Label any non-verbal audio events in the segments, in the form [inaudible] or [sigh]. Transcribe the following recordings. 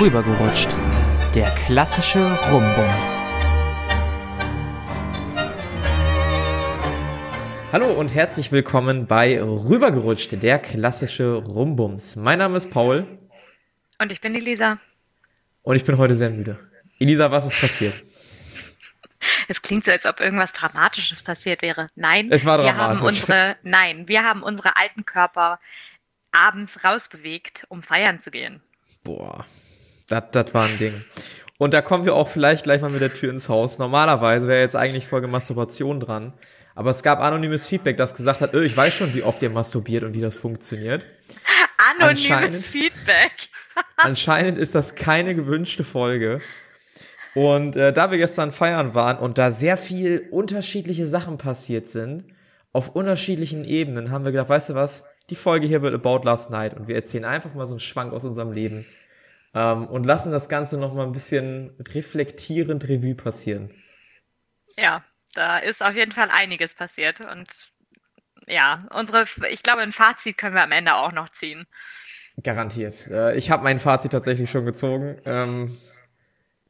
Rübergerutscht. Der klassische Rumbums. Hallo und herzlich willkommen bei Rübergerutscht, der klassische Rumbums. Mein Name ist Paul. Und ich bin Elisa. Und ich bin heute sehr müde. Elisa, was ist passiert? Es klingt so, als ob irgendwas Dramatisches passiert wäre. Nein, es war dramatisch. wir haben unsere, nein, wir haben unsere alten Körper abends rausbewegt, um feiern zu gehen. Boah, das, war ein Ding. Und da kommen wir auch vielleicht gleich mal mit der Tür ins Haus. Normalerweise wäre jetzt eigentlich Folge Masturbation dran. Aber es gab anonymes Feedback, das gesagt hat, öh, ich weiß schon, wie oft ihr masturbiert und wie das funktioniert. Anonymes Feedback. [laughs] anscheinend ist das keine gewünschte Folge. Und äh, da wir gestern feiern waren und da sehr viel unterschiedliche Sachen passiert sind, auf unterschiedlichen Ebenen, haben wir gedacht, weißt du was, die Folge hier wird About Last Night und wir erzählen einfach mal so einen Schwank aus unserem Leben ähm, und lassen das Ganze noch mal ein bisschen reflektierend Revue passieren. Ja, da ist auf jeden Fall einiges passiert und ja, unsere, ich glaube, ein Fazit können wir am Ende auch noch ziehen. Garantiert. Äh, ich habe mein Fazit tatsächlich schon gezogen. Ähm,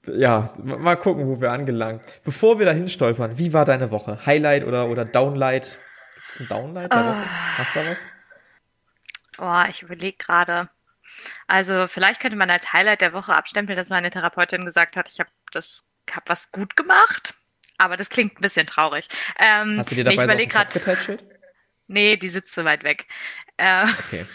ja, mal gucken, wo wir angelangt. Bevor wir da hinstolpern, wie war deine Woche? Highlight oder, oder Downlight? Gibt's ein Downlight der oh. Woche? Hast du da was? Oh, ich überlege gerade. Also vielleicht könnte man als Highlight der Woche abstempeln, dass meine Therapeutin gesagt hat, ich habe das, hab was gut gemacht. Aber das klingt ein bisschen traurig. Ähm, Hast du dir dabei nee, so auf den Kopf Nee, die sitzt so weit weg. Äh, okay.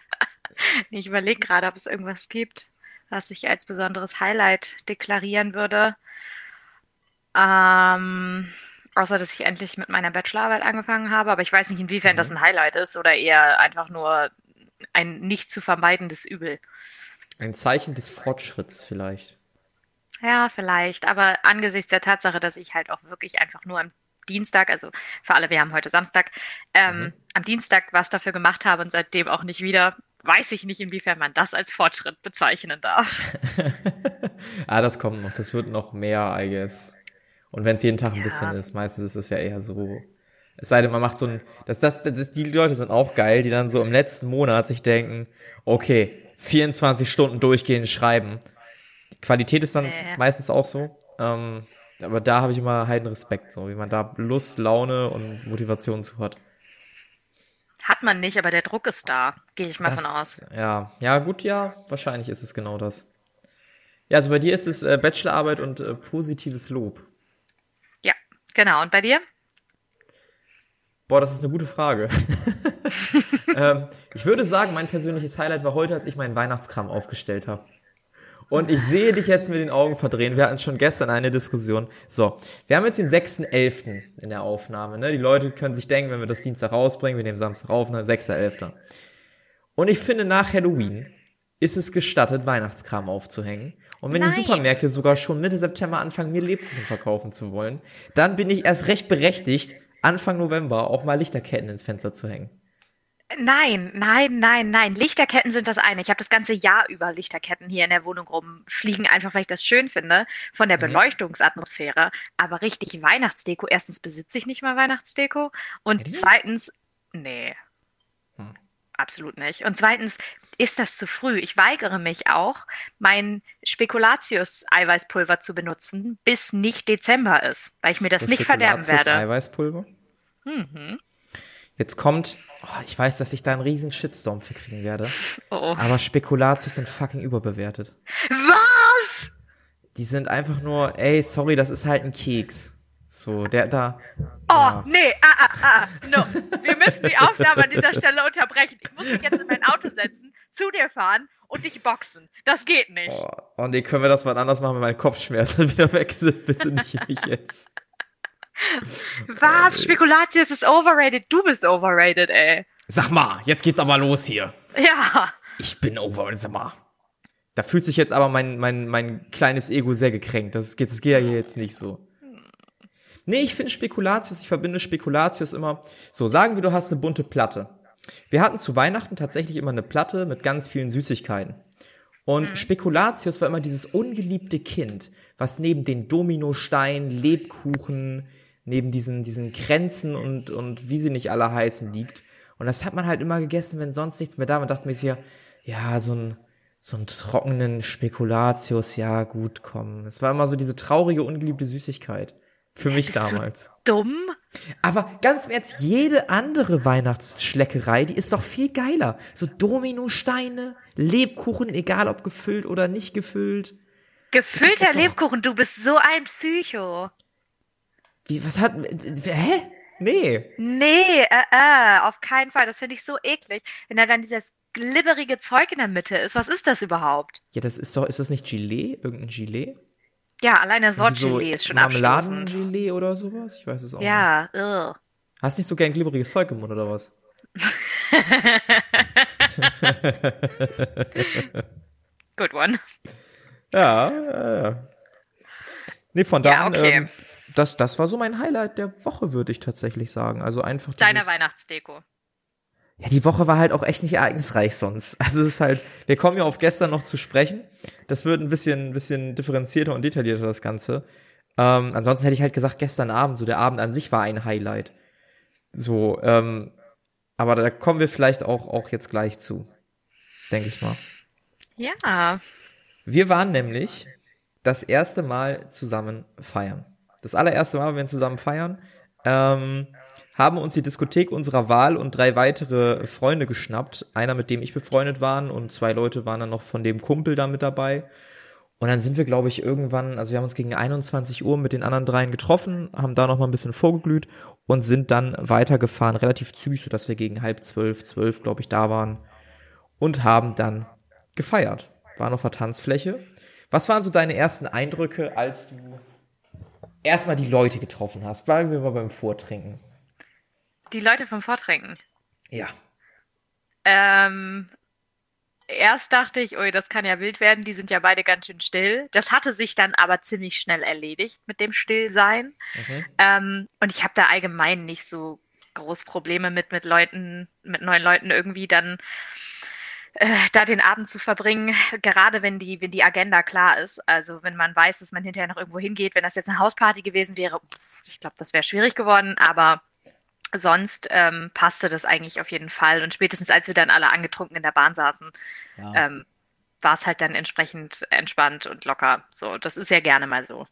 [laughs] ich überlege gerade, ob es irgendwas gibt, was ich als besonderes Highlight deklarieren würde. Ähm, außer, dass ich endlich mit meiner Bachelorarbeit angefangen habe. Aber ich weiß nicht, inwiefern mhm. das ein Highlight ist oder eher einfach nur ein nicht zu vermeidendes Übel. Ein Zeichen des Fortschritts vielleicht. Ja, vielleicht. Aber angesichts der Tatsache, dass ich halt auch wirklich einfach nur am Dienstag, also für alle, wir haben heute Samstag, ähm, mhm. am Dienstag was dafür gemacht habe und seitdem auch nicht wieder, weiß ich nicht, inwiefern man das als Fortschritt bezeichnen darf. [laughs] [laughs] ah, das kommt noch. Das wird noch mehr, I guess. Und wenn es jeden Tag ein ja. bisschen ist, meistens ist es ja eher so. Es sei denn, man macht so ein, das, das, das, die Leute sind auch geil, die dann so im letzten Monat sich denken, okay, 24 Stunden durchgehend schreiben. Die Qualität ist dann äh. meistens auch so. Ähm, aber da habe ich immer einen Respekt, so wie man da Lust, Laune und Motivation zu hat. Hat man nicht, aber der Druck ist da, gehe ich mal das, von aus. Ja, ja, gut, ja, wahrscheinlich ist es genau das. Ja, also bei dir ist es äh, Bachelorarbeit und äh, positives Lob. Ja, genau. Und bei dir? Boah, das ist eine gute Frage. [laughs] ähm, ich würde sagen, mein persönliches Highlight war heute, als ich meinen Weihnachtskram aufgestellt habe. Und ich sehe dich jetzt mit den Augen verdrehen. Wir hatten schon gestern eine Diskussion. So, wir haben jetzt den 6.11. in der Aufnahme. Ne? Die Leute können sich denken, wenn wir das Dienstag rausbringen, wir nehmen Samstag auf, ne? 6.11. Und ich finde, nach Halloween ist es gestattet, Weihnachtskram aufzuhängen. Und wenn Nein. die Supermärkte sogar schon Mitte September anfangen, mir Lebkuchen verkaufen zu wollen, dann bin ich erst recht berechtigt, Anfang November auch mal Lichterketten ins Fenster zu hängen. Nein, nein, nein, nein. Lichterketten sind das eine. Ich habe das ganze Jahr über Lichterketten hier in der Wohnung rumfliegen, einfach weil ich das schön finde von der mhm. Beleuchtungsatmosphäre. Aber richtig Weihnachtsdeko. Erstens besitze ich nicht mal Weihnachtsdeko und zweitens, nee. Absolut nicht. Und zweitens ist das zu früh. Ich weigere mich auch, mein Spekulatius-Eiweißpulver zu benutzen, bis nicht Dezember ist, weil ich mir das, das nicht verderben werde. Eiweißpulver? Mhm. Jetzt kommt Oh, ich weiß, dass ich da einen riesen Shitstorm für kriegen werde. Oh. Aber Spekulatius sind fucking überbewertet. Was? Die sind einfach nur, ey, sorry, das ist halt ein Keks. So, der da. Oh, ja. nee, ah, ah, ah, no. Wir müssen die Aufnahme an dieser Stelle unterbrechen. Ich muss mich jetzt in mein Auto setzen, zu dir fahren und dich boxen. Das geht nicht. Oh, oh nee, können wir das mal anders machen, wenn meine Kopfschmerzen [laughs] wieder weg sind? Bitte nicht, nicht jetzt. Was? Spekulatius ist overrated. Du bist overrated, ey. Sag mal, jetzt geht's aber los hier. Ja. Ich bin overrated, sag mal. Da fühlt sich jetzt aber mein, mein, mein kleines Ego sehr gekränkt. Das geht, das geht ja hier jetzt nicht so. Nee, ich finde Spekulatius, ich verbinde Spekulatius immer. So, sagen wir, du hast eine bunte Platte. Wir hatten zu Weihnachten tatsächlich immer eine Platte mit ganz vielen Süßigkeiten. Und mhm. Spekulatius war immer dieses ungeliebte Kind, was neben den Dominosteinen, Lebkuchen, neben diesen, diesen Grenzen und, und wie sie nicht alle heißen liegt. Und das hat man halt immer gegessen, wenn sonst nichts mehr da war. Und dachte mir so, ja, so ein, so einen trockenen Spekulatius, ja, gut, komm. Es war immer so diese traurige, ungeliebte Süßigkeit. Für mich damals. Dumm? Aber ganz im Ernst, jede andere Weihnachtsschleckerei, die ist doch viel geiler. So Dominosteine, Lebkuchen, egal ob gefüllt oder nicht gefüllt. Gefüllter Lebkuchen, du bist so ein Psycho. Wie, was hat, hä? Nee. Nee, äh, äh, auf keinen Fall. Das finde ich so eklig. Wenn da dann dieses glibberige Zeug in der Mitte ist. Was ist das überhaupt? Ja, das ist doch, ist das nicht Gelee? Irgendein Gelee? Ja, allein das Wort Irgendwie Gelee ist schon. Marmeladengelee oder sowas? Ich weiß es auch nicht. Ja. Hast nicht so gern glibberiges Zeug im Mund oder was? [laughs] Good one. Ja, ja, ja. Nee, von da Ja, an, okay. ähm, das, das war so mein Highlight der Woche, würde ich tatsächlich sagen. Also einfach Deine Weihnachtsdeko. Ja, die Woche war halt auch echt nicht ereignisreich sonst. Also es ist halt, wir kommen ja auf gestern noch zu sprechen. Das wird ein bisschen, bisschen differenzierter und detaillierter, das Ganze. Ähm, ansonsten hätte ich halt gesagt, gestern Abend, so der Abend an sich war ein Highlight. So, ähm, aber da kommen wir vielleicht auch, auch jetzt gleich zu. Denke ich mal. Ja. Wir waren nämlich das erste Mal zusammen feiern. Das allererste Mal, wenn wir zusammen feiern, ähm, haben uns die Diskothek unserer Wahl und drei weitere Freunde geschnappt. Einer, mit dem ich befreundet war und zwei Leute waren dann noch von dem Kumpel da mit dabei. Und dann sind wir, glaube ich, irgendwann, also wir haben uns gegen 21 Uhr mit den anderen dreien getroffen, haben da noch mal ein bisschen vorgeglüht und sind dann weitergefahren, relativ zügig, sodass wir gegen halb zwölf, zwölf, glaube ich, da waren und haben dann gefeiert. Waren auf der Tanzfläche. Was waren so deine ersten Eindrücke, als du erstmal die Leute getroffen hast? Bleiben wir mal beim Vortrinken. Die Leute vom Vortrinken. Ja. Ähm, erst dachte ich, ui, das kann ja wild werden, die sind ja beide ganz schön still. Das hatte sich dann aber ziemlich schnell erledigt mit dem Stillsein. Mhm. Ähm, und ich habe da allgemein nicht so groß Probleme mit, mit Leuten, mit neuen Leuten irgendwie dann äh, da den Abend zu verbringen, gerade wenn die, wenn die Agenda klar ist. Also wenn man weiß, dass man hinterher noch irgendwo hingeht, wenn das jetzt eine Hausparty gewesen wäre, ich glaube, das wäre schwierig geworden, aber sonst ähm, passte das eigentlich auf jeden Fall. Und spätestens als wir dann alle angetrunken in der Bahn saßen, Ja. ähm, war es halt dann entsprechend entspannt und locker. So, das ist ja gerne mal so.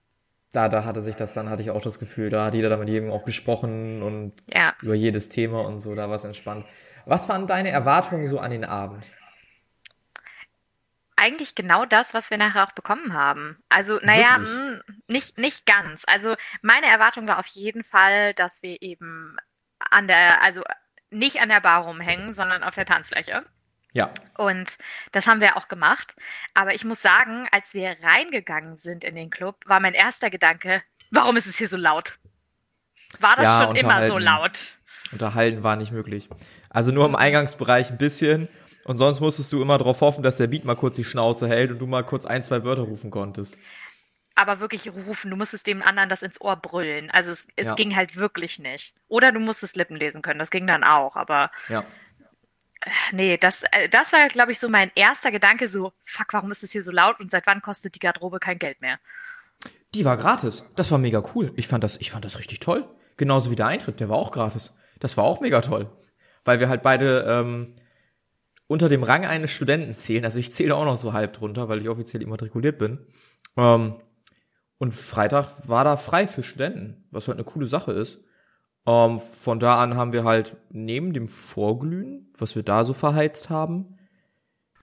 Da, da hatte sich das dann, hatte ich auch das Gefühl, da hat jeder dann mit jedem auch gesprochen und Ja. über jedes Thema und so, da war es entspannt. Was waren deine Erwartungen so an den Abend? eigentlich genau das, was wir nachher auch bekommen haben. Also, naja, mh, nicht, nicht ganz. Also, meine Erwartung war auf jeden Fall, dass wir eben an der, also nicht an der Bar rumhängen, sondern auf der Tanzfläche. Ja. Und das haben wir auch gemacht. Aber ich muss sagen, als wir reingegangen sind in den Club, war mein erster Gedanke, warum ist es hier so laut? War das Ja, schon immer so laut? Unterhalten war nicht möglich. Also nur im Eingangsbereich ein bisschen und sonst musstest du immer darauf hoffen, dass der Beat mal kurz die Schnauze hält und du mal kurz ein, zwei Wörter rufen konntest. Aber wirklich rufen. Du musstest dem anderen das ins Ohr brüllen. Also es, es Ja. ging halt wirklich nicht. Oder du musstest Lippen lesen können. Das ging dann auch. Aber Ja. nee, das, äh, das war, glaube ich, so mein erster Gedanke. So, fuck, warum ist es hier so laut? Und seit wann kostet die Garderobe kein Geld mehr? Die war gratis. Das war mega cool. Ich fand das, ich fand das richtig toll. Genauso wie der Eintritt, der war auch gratis. Das war auch mega toll. Weil wir halt beide ähm, unter dem Rang eines Studenten zählen. Also ich zähle auch noch so halb drunter, weil ich offiziell immatrikuliert bin. Ähm, und Freitag war da frei für Studenten, was halt eine coole Sache ist. Ähm, von da an haben wir halt neben dem Vorglühen, was wir da so verheizt haben,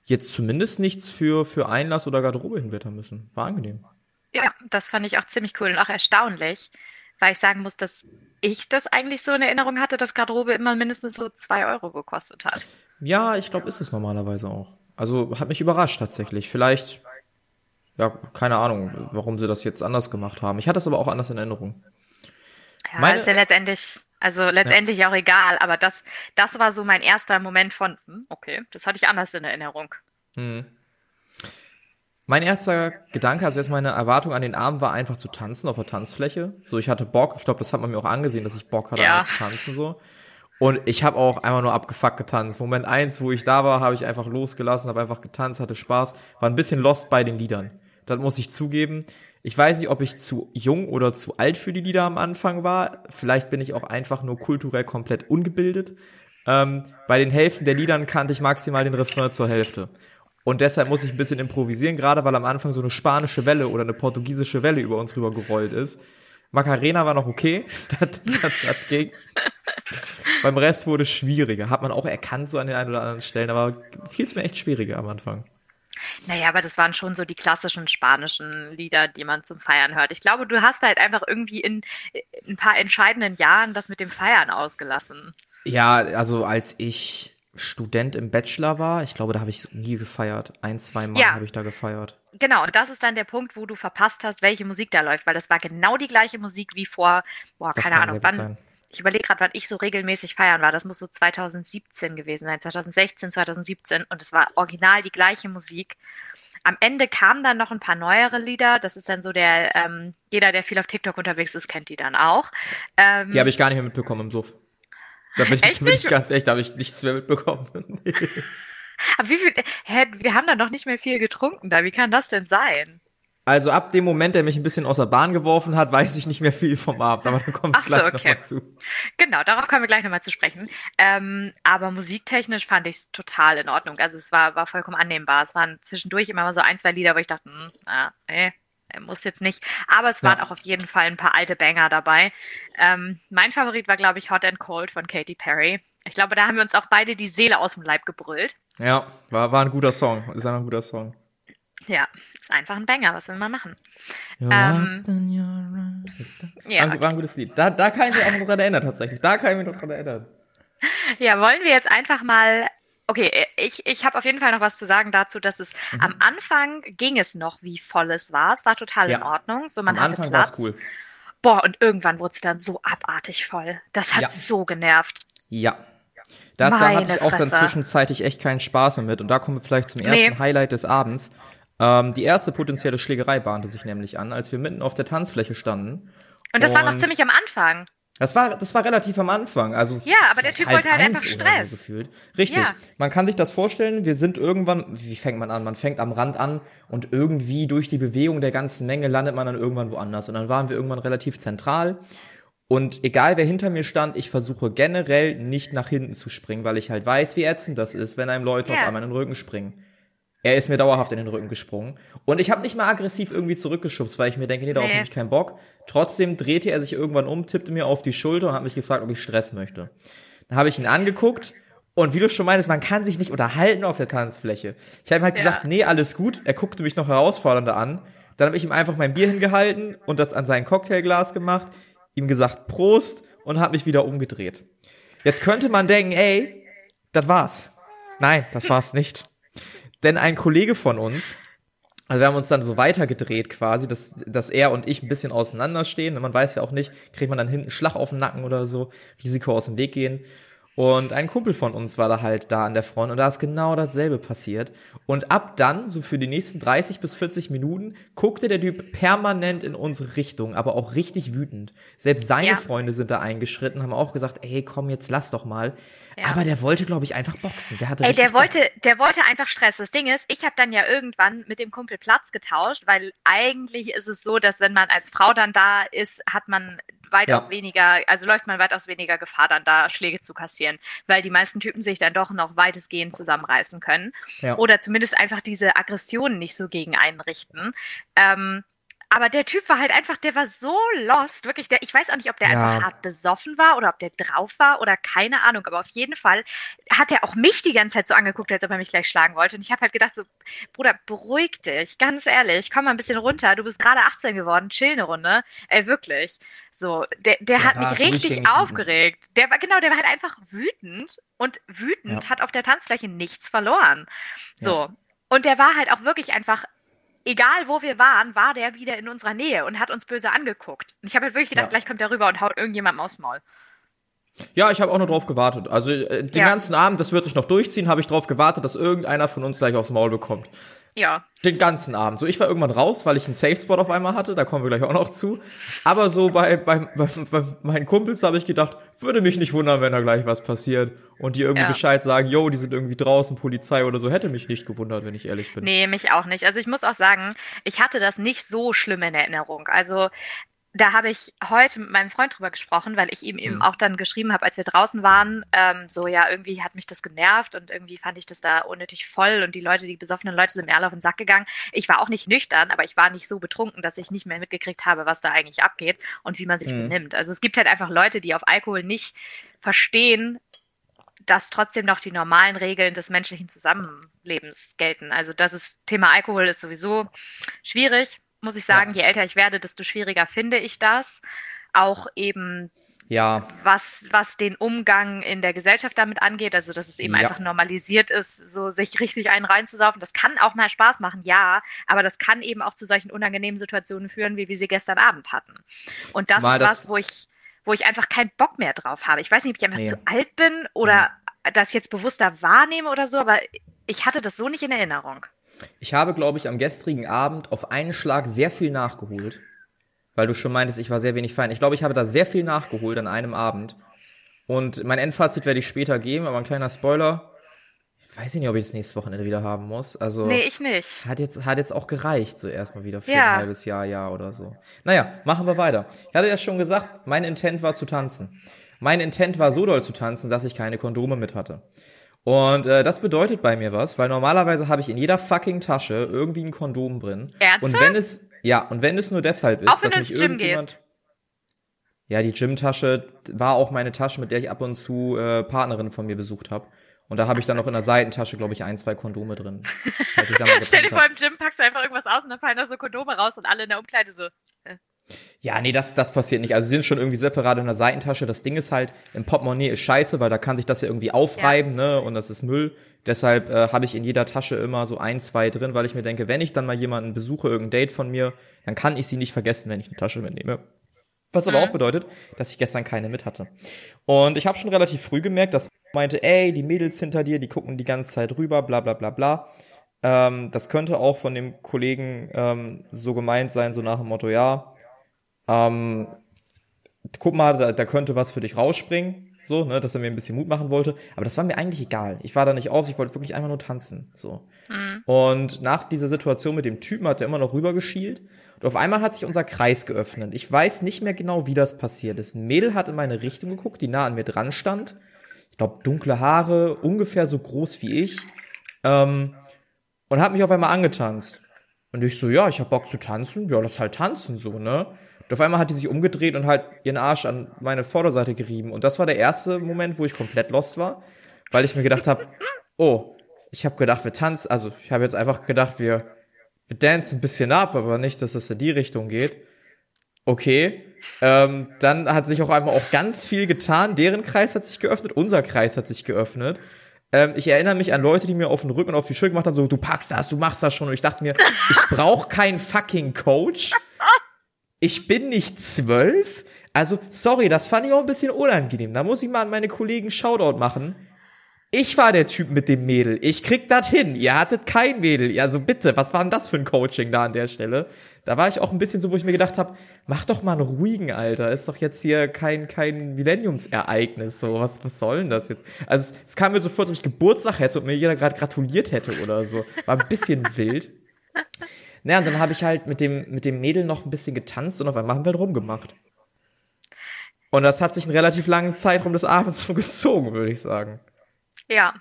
jetzt zumindest nichts für, für Einlass oder Garderobe hinwettern müssen. War angenehm. Ja, das fand ich auch ziemlich cool und auch erstaunlich, weil ich sagen muss, dass ich das eigentlich so in Erinnerung hatte, dass Garderobe immer mindestens so zwei Euro gekostet hat. Ja, ich glaube, ist es normalerweise auch. Also hat mich überrascht tatsächlich. Vielleicht, ja, keine Ahnung, warum sie das jetzt anders gemacht haben. Ich hatte es aber auch anders in Erinnerung. Ja, Meine- ist ja letztendlich, also letztendlich auch egal, aber das, das war so mein erster Moment von, hm, okay, das hatte ich anders in Erinnerung. Mein erster Gedanke, also jetzt meine Erwartung an den Abend war einfach zu tanzen auf der Tanzfläche. So, ich hatte Bock. Ich glaube, das hat man mir auch angesehen, dass ich Bock hatte, Ja. einmal zu tanzen so. Und ich habe auch einfach nur abgefuckt getanzt. Moment eins, wo ich da war, habe ich einfach losgelassen, habe einfach getanzt, hatte Spaß, war ein bisschen lost bei den Liedern. Das muss ich zugeben. Ich weiß nicht, ob ich zu jung oder zu alt für die Lieder am Anfang war. Vielleicht bin ich auch einfach nur kulturell komplett ungebildet. Ähm, bei den Hälften der Liedern kannte ich maximal den Refrain zur Hälfte. Und deshalb muss ich ein bisschen improvisieren, gerade weil am Anfang so eine spanische Welle oder eine portugiesische Welle über uns rüber gerollt ist. Macarena war noch okay, [laughs] das, das, das ging. Beim Rest wurde es schwieriger. Hat man auch erkannt so an den ein oder anderen Stellen, aber fiel es mir echt schwieriger am Anfang. Naja, aber das waren schon so die klassischen spanischen Lieder, die man zum Feiern hört. Ich glaube, du hast halt einfach irgendwie in, in ein paar entscheidenden Jahren das mit dem Feiern ausgelassen. Ja, also als ich Student im Bachelor war, ich glaube, da habe ich nie gefeiert. Ein, zwei Mal Ja. habe ich da gefeiert. Genau, und das ist dann der Punkt, wo du verpasst hast, welche Musik da läuft, weil das war genau die gleiche Musik wie vor, boah, Das keine Ahnung, wann. sein. Ich überlege gerade, wann ich so regelmäßig feiern war. Das muss so 2017 gewesen sein, 2016, 2017. Und es war original die gleiche Musik. Am Ende kamen dann noch ein paar neuere Lieder. Das ist dann so der, ähm, jeder, der viel auf TikTok unterwegs ist, kennt die dann auch. Ähm, Die habe ich gar nicht mehr mitbekommen im Suff. Da bin ich, Echt bin ich ganz echt, da habe ich nichts mehr mitbekommen. [laughs] aber wie viel, hä, wir haben dann noch nicht mehr viel getrunken da. Wie kann das denn sein? Also ab dem Moment, der mich ein bisschen aus der Bahn geworfen hat, weiß ich nicht mehr viel vom Abend, aber da kommt Ach so, gleich okay. mal zu. Genau, darauf kommen wir gleich nochmal zu sprechen. Ähm, aber musiktechnisch fand ich es total in Ordnung. Also es war, war vollkommen annehmbar. Es waren zwischendurch immer mal so ein, zwei Lieder, wo ich dachte, hm, ah, nee, muss jetzt nicht. Aber es waren Ja. auch auf jeden Fall ein paar alte Banger dabei. Ähm, mein Favorit war, glaube ich, Hot and Cold von Katy Perry. Ich glaube, da haben wir uns auch beide die Seele aus dem Leib gebrüllt. Ja, war, war ein guter Song. Ist einfach ein guter Song. Ja, ist einfach ein Banger. Was will man machen? Ähm, in. Ja, war, ein- war ein gutes Lied. Da, da kann ich mich auch noch dran erinnern, tatsächlich. Da kann ich mich noch dran erinnern. Ja, wollen wir jetzt einfach mal. Okay, ich, ich habe auf jeden Fall noch was zu sagen dazu, dass es Mhm. am Anfang ging es noch, wie voll es war. Es war total in Ja. Ordnung. So, man Am Anfang war es cool. Boah, und irgendwann wurde es dann so abartig voll. Das hat Ja. so genervt. Ja. Da, da hatte ich auch dann Fresse. zwischenzeitlich echt keinen Spaß mehr mit. Und da kommen wir vielleicht zum ersten Nee. Highlight des Abends. Ähm, die erste potenzielle Schlägerei bahnte sich nämlich an, als wir mitten auf der Tanzfläche standen. Und das war noch Und- ziemlich am Anfang. Das war, das war relativ am Anfang. Also Ja, aber der Typ wollte halt einfach Stress. So gefühlt. Richtig. Ja. Man kann sich das vorstellen, wir sind irgendwann, wie fängt man an? Man fängt am Rand an und irgendwie durch die Bewegung der ganzen Menge landet man dann irgendwann woanders. Und dann waren wir irgendwann relativ zentral. Und egal wer hinter mir stand, ich versuche generell nicht nach hinten zu springen, weil ich halt weiß, wie ätzend das ist, wenn einem Leute Ja. auf einmal in den Rücken springen. Er ist mir dauerhaft in den Rücken gesprungen. Und ich habe nicht mal aggressiv irgendwie zurückgeschubst, weil ich mir denke, nee, darauf Nee. habe ich keinen Bock. Trotzdem drehte er sich irgendwann um, tippte mir auf die Schulter und hat mich gefragt, ob ich Stress möchte. Dann habe ich ihn angeguckt und wie du schon meintest, man kann sich nicht unterhalten auf der Tanzfläche. Ich habe ihm halt Ja. gesagt, nee, alles gut. Er guckte mich noch herausfordernder an. Dann habe ich ihm einfach mein Bier hingehalten und das an sein Cocktailglas gemacht, ihm gesagt Prost und habe mich wieder umgedreht. Jetzt könnte man denken, ey, das war's. Nein, das war's nicht. Denn ein Kollege von uns, also wir haben uns dann so weitergedreht quasi, dass, dass er und ich ein bisschen auseinanderstehen. Man weiß ja auch nicht, kriegt man dann hinten Schlag auf den Nacken oder so, Risiko aus dem Weg gehen. Und ein Kumpel von uns war da halt da an der Front und da ist genau dasselbe passiert. Und ab dann, so für die nächsten 30 bis 40 Minuten, guckte der Typ permanent in unsere Richtung, aber auch richtig wütend. Selbst seine Ja. Freunde sind da eingeschritten, haben auch gesagt, ey, komm, jetzt lass doch mal. Ja. Aber der wollte, glaube ich, einfach boxen. Der hatte Ey, der Bock. wollte, der wollte einfach Stress. Das Ding ist, ich habe dann ja irgendwann mit dem Kumpel Platz getauscht, weil eigentlich ist es so, dass wenn man als Frau dann da ist, hat man weitaus Ja. weniger, also läuft man weitaus weniger Gefahr, dann da Schläge zu kassieren, weil die meisten Typen sich dann doch noch weitestgehend zusammenreißen können. Ja. Oder zumindest einfach diese Aggressionen nicht so gegen einen richten. Ähm, aber der Typ war halt einfach, der war so lost, wirklich. Der, ich weiß auch nicht, ob der Ja. einfach hart besoffen war oder ob der drauf war oder keine Ahnung. Aber auf jeden Fall hat er auch mich die ganze Zeit so angeguckt, als ob er mich gleich schlagen wollte. Und ich habe halt gedacht, so, Bruder, beruhig dich, ganz ehrlich, komm mal ein bisschen runter. Du bist gerade 18 geworden, chill eine Runde. Ey, wirklich. So, der, der, Der hat mich richtig durchgängig wütend. aufgeregt. Der war, genau, der war halt einfach wütend und wütend Ja. hat auf der Tanzfläche nichts verloren. So. Ja. Und der war halt auch wirklich einfach, egal wo wir waren, war der wieder in unserer Nähe und hat uns böse angeguckt. Und ich habe halt wirklich gedacht, Ja. gleich kommt der rüber und haut irgendjemandem aufs Maul. Ja, ich habe auch nur drauf gewartet. Also äh, den Ja. ganzen Abend, das wird sich noch durchziehen, habe ich drauf gewartet, dass irgendeiner von uns gleich aufs Maul bekommt. Ja. Den ganzen Abend. So, ich war irgendwann raus, weil ich einen Safe Spot auf einmal hatte, da kommen wir gleich auch noch zu. Aber so bei, bei, bei, bei meinen Kumpels habe ich gedacht, würde mich nicht wundern, wenn da gleich was passiert. Und die irgendwie Ja. Bescheid sagen, yo, die sind irgendwie draußen, Polizei oder so, hätte mich nicht gewundert, wenn ich ehrlich bin. Nee, mich auch nicht. Also ich muss auch sagen, ich hatte das nicht so schlimm in Erinnerung. Also da habe ich heute mit meinem Freund drüber gesprochen, weil ich ihm eben mhm. auch dann geschrieben habe, als wir draußen waren, ähm, so ja, irgendwie hat mich das genervt und irgendwie fand ich das da unnötig voll und die Leute, die besoffenen Leute sind mir alle auf den Sack gegangen. Ich war auch nicht nüchtern, aber ich war nicht so betrunken, dass ich nicht mehr mitgekriegt habe, was da eigentlich abgeht und wie man sich mhm. benimmt. Also es gibt halt einfach Leute, die auf Alkohol nicht verstehen, dass trotzdem noch die normalen Regeln des menschlichen Zusammenlebens gelten. Also das ist Thema Alkohol ist sowieso schwierig muss ich sagen. Ja. Je älter ich werde, desto schwieriger finde ich das. Auch eben, ja. was, was den Umgang in der Gesellschaft damit angeht, also dass es eben ja. einfach normalisiert ist, so sich richtig einen reinzusaufen. Das kann auch mal Spaß machen, ja, aber das kann eben auch zu solchen unangenehmen Situationen führen, wie wir sie gestern Abend hatten. Und das Zumal ist was, wo ich, wo ich einfach keinen Bock mehr drauf habe. Ich weiß nicht, ob ich einfach nee. zu alt bin oder das jetzt bewusster wahrnehme oder so, aber ich hatte das so nicht in Erinnerung. Ich habe, glaube ich, am gestrigen Abend auf einen Schlag sehr viel nachgeholt. Weil du schon meintest, ich war sehr wenig fein. Ich glaube, ich habe da sehr viel nachgeholt an einem Abend. Und mein Endfazit werde ich später geben, aber ein kleiner Spoiler. Ich weiß nicht, ob ich das nächste Wochenende wieder haben muss. Also. Nee, ich nicht. Hat jetzt, hat jetzt auch gereicht, so erstmal wieder für ja. ein halbes Jahr, Jahr oder so. Naja, machen wir weiter. Ich hatte ja schon gesagt, mein Intent war zu tanzen. Mein Intent war so doll zu tanzen, dass ich keine Kondome mit hatte. Und äh, das bedeutet bei mir was, weil normalerweise habe ich in jeder fucking Tasche irgendwie ein Kondom drin. Ernsthaft? Und wenn es ja, und wenn es nur deshalb ist, auch dass mich irgendjemand gehst. Ja, die Gymtasche war auch meine Tasche, mit der ich ab und zu äh, Partnerinnen von mir besucht habe. Und da habe ich dann noch in der Seitentasche, glaube ich, ein, zwei Kondome drin. [laughs] Stell dir vor, im Gym packst du einfach irgendwas aus und dann fallen da so Kondome raus und alle in der Umkleide so. Äh. Ja, nee, das, das passiert nicht. Also sie sind schon irgendwie separat in der Seitentasche. Das Ding ist halt, im Portemonnaie ist scheiße, weil da kann sich das ja irgendwie aufreiben, ja. ne? Und das ist Müll. Deshalb äh, habe ich in jeder Tasche immer so ein, zwei drin, weil ich mir denke, wenn ich dann mal jemanden besuche, irgendein Date von mir, dann kann ich sie nicht vergessen, wenn ich eine Tasche mitnehme. Was aber auch bedeutet, dass ich gestern keine mit hatte. Und ich habe schon relativ früh gemerkt, dass meinte, ey, die Mädels hinter dir, die gucken die ganze Zeit rüber, bla bla bla bla. Ähm, das könnte auch von dem Kollegen ähm, so gemeint sein, so nach dem Motto, ja, ähm, guck mal, da, da könnte was für dich rausspringen, so, ne, dass er mir ein bisschen Mut machen wollte. Aber das war mir eigentlich egal. Ich war da nicht auf, ich wollte wirklich einfach nur tanzen, so. Mhm. Und nach dieser Situation mit dem Typen hat er immer noch rübergeschielt. Und auf einmal hat sich unser Kreis geöffnet. Ich weiß nicht mehr genau, wie das passiert ist. Ein Mädel hat in meine Richtung geguckt, die nah an mir dran stand. Ich glaube, dunkle Haare, ungefähr so groß wie ich. Ähm, und hat mich auf einmal angetanzt. Und ich so, ja, ich hab Bock zu tanzen. Ja, lass halt tanzen, so, ne? Und auf einmal hat die sich umgedreht und halt ihren Arsch an meine Vorderseite gerieben. Und das war der erste Moment, wo ich komplett lost war, weil ich mir gedacht habe, oh, ich habe gedacht, wir tanzen, also ich habe jetzt einfach gedacht, wir, wir dancen ein bisschen ab, aber nicht, dass es in die Richtung geht. Okay. Ähm, dann hat sich auch einmal auch ganz viel getan. Deren Kreis hat sich geöffnet, unser Kreis hat sich geöffnet. Ähm, ich erinnere mich an Leute, die mir auf den Rücken und auf die Schulter gemacht haben, so, du packst das, du machst das schon. Und ich dachte mir, ich brauche keinen fucking Coach ich bin nicht zwölf. Also, sorry, das fand ich auch ein bisschen unangenehm. Da muss ich mal an meine Kollegen Shoutout machen. Ich war der Typ mit dem Mädel. Ich krieg das hin. Ihr hattet kein Mädel. Also bitte, was war denn das für ein Coaching da an der Stelle? Da war ich auch ein bisschen so, wo ich mir gedacht habe, mach doch mal einen ruhigen, Alter. Ist doch jetzt hier kein, kein Millenniumsereignis. So, was, was soll denn das jetzt? Also, es, kam mir so vor, als ob ich Geburtstag hätte und mir jeder gerade gratuliert hätte oder so. War ein bisschen [laughs] wild. Naja, und dann habe ich halt mit dem, mit dem Mädel noch ein bisschen getanzt und auf einmal haben wir halt rumgemacht. Und das hat sich einen relativ langen Zeitraum des Abends [laughs] gezogen, würde ich sagen. Ja.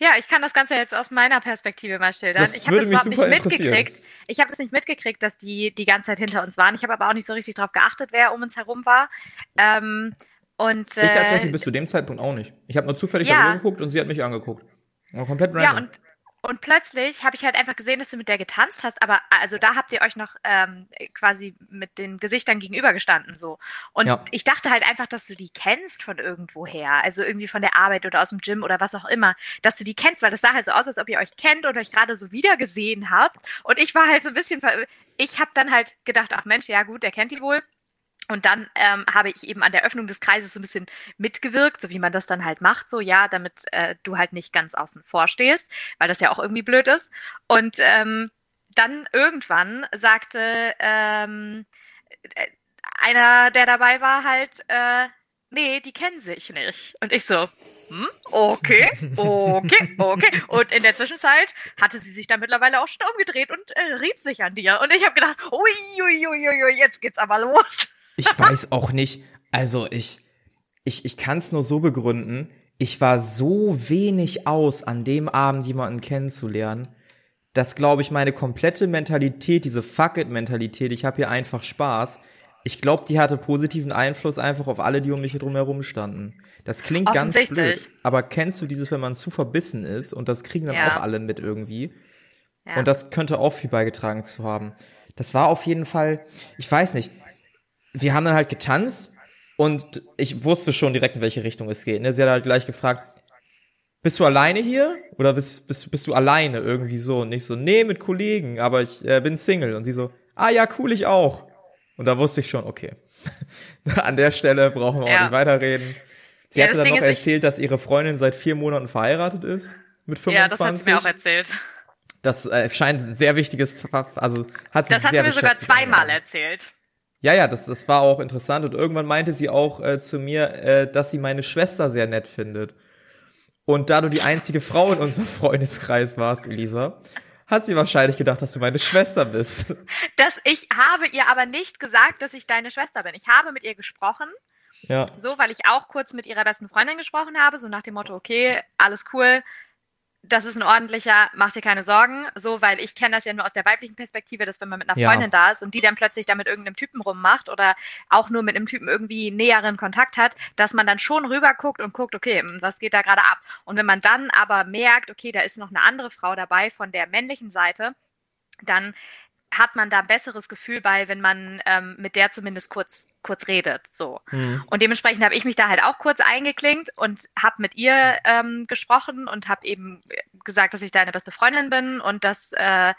Ja, ich kann das Ganze jetzt aus meiner Perspektive mal schildern. Das ich würde mich super nicht mitgekriegt. Ich habe es nicht mitgekriegt, dass die die ganze Zeit hinter uns waren. Ich habe aber auch nicht so richtig drauf geachtet, wer um uns herum war. Ähm, und, äh, ich tatsächlich bis zu dem Zeitpunkt auch nicht. Ich habe nur zufällig ja. darüber geguckt und sie hat mich angeguckt. Aber komplett random. Ja, und und plötzlich habe ich halt einfach gesehen, dass du mit der getanzt hast, aber also da habt ihr euch noch ähm, quasi mit den Gesichtern gegenübergestanden so. Und ja. ich dachte halt einfach, dass du die kennst von irgendwoher, also irgendwie von der Arbeit oder aus dem Gym oder was auch immer, dass du die kennst, weil das sah halt so aus, als ob ihr euch kennt und euch gerade so wiedergesehen habt. Und ich war halt so ein bisschen, ich habe dann halt gedacht, ach Mensch, ja gut, der kennt die wohl. Und dann ähm, habe ich eben an der Öffnung des Kreises so ein bisschen mitgewirkt, so wie man das dann halt macht, so ja, damit äh, du halt nicht ganz außen vor stehst, weil das ja auch irgendwie blöd ist. Und ähm, dann irgendwann sagte ähm, äh, einer, der dabei war, halt, äh, nee, die kennen sich nicht. Und ich so, hm, okay, okay, okay. Und in der Zwischenzeit hatte sie sich dann mittlerweile auch schon umgedreht und äh, rieb sich an dir. Und ich habe gedacht, ui, ui, ui, ui, jetzt geht's aber los. Ich weiß auch nicht. Also ich, ich, ich kann es nur so begründen. Ich war so wenig aus, an dem Abend jemanden kennenzulernen, dass, glaube ich, meine komplette Mentalität, diese Fuck-it-Mentalität, ich habe hier einfach Spaß, ich glaube, die hatte positiven Einfluss einfach auf alle, die um mich drumherum standen. Das klingt ganz blöd, aber kennst du dieses, wenn man zu verbissen ist und das kriegen dann ja. auch alle mit irgendwie? Ja. Und das könnte auch viel beigetragen zu haben. Das war auf jeden Fall, ich weiß nicht, wir haben dann halt getanzt und ich wusste schon direkt, in welche Richtung es geht. Ne? Sie hat halt gleich gefragt, bist du alleine hier? Oder bist, bist, bist du alleine irgendwie so? Und ich so, nee, mit Kollegen, aber ich äh, bin Single. Und sie so, ah ja, cool, ich auch. Und da wusste ich schon, okay, [laughs] an der Stelle brauchen wir ja. auch nicht weiterreden. Sie ja, hatte dann noch erzählt, dass ihre Freundin seit vier Monaten verheiratet ist, mit 25. Ja, das hat sie mir auch erzählt. Das äh, scheint ein sehr wichtiges, also hat sie Das hat sie mir sogar zweimal erzählt. Ja, ja, das, das war auch interessant. Und irgendwann meinte sie auch äh, zu mir, äh, dass sie meine Schwester sehr nett findet. Und da du die einzige Frau in unserem Freundeskreis warst, Elisa, hat sie wahrscheinlich gedacht, dass du meine Schwester bist. Das ich habe ihr aber nicht gesagt, dass ich deine Schwester bin. Ich habe mit ihr gesprochen. Ja. So, weil ich auch kurz mit ihrer besten Freundin gesprochen habe, so nach dem Motto, okay, alles cool, das ist ein ordentlicher, mach dir keine Sorgen, so, weil ich kenne das ja nur aus der weiblichen Perspektive, dass wenn man mit einer Freundin ja. da ist und die dann plötzlich da mit irgendeinem Typen rummacht oder auch nur mit einem Typen irgendwie näheren Kontakt hat, dass man dann schon rüber guckt und guckt, okay, hm, was geht da gerade ab? Und wenn man dann aber merkt, okay, da ist noch eine andere Frau dabei von der männlichen Seite, dann hat man da ein besseres Gefühl bei, wenn man ähm, mit der zumindest kurz kurz redet. So. Mhm. Und dementsprechend habe ich mich da halt auch kurz eingeklinkt und habe mit ihr ähm, gesprochen und habe eben gesagt, dass ich deine beste Freundin bin und dass äh,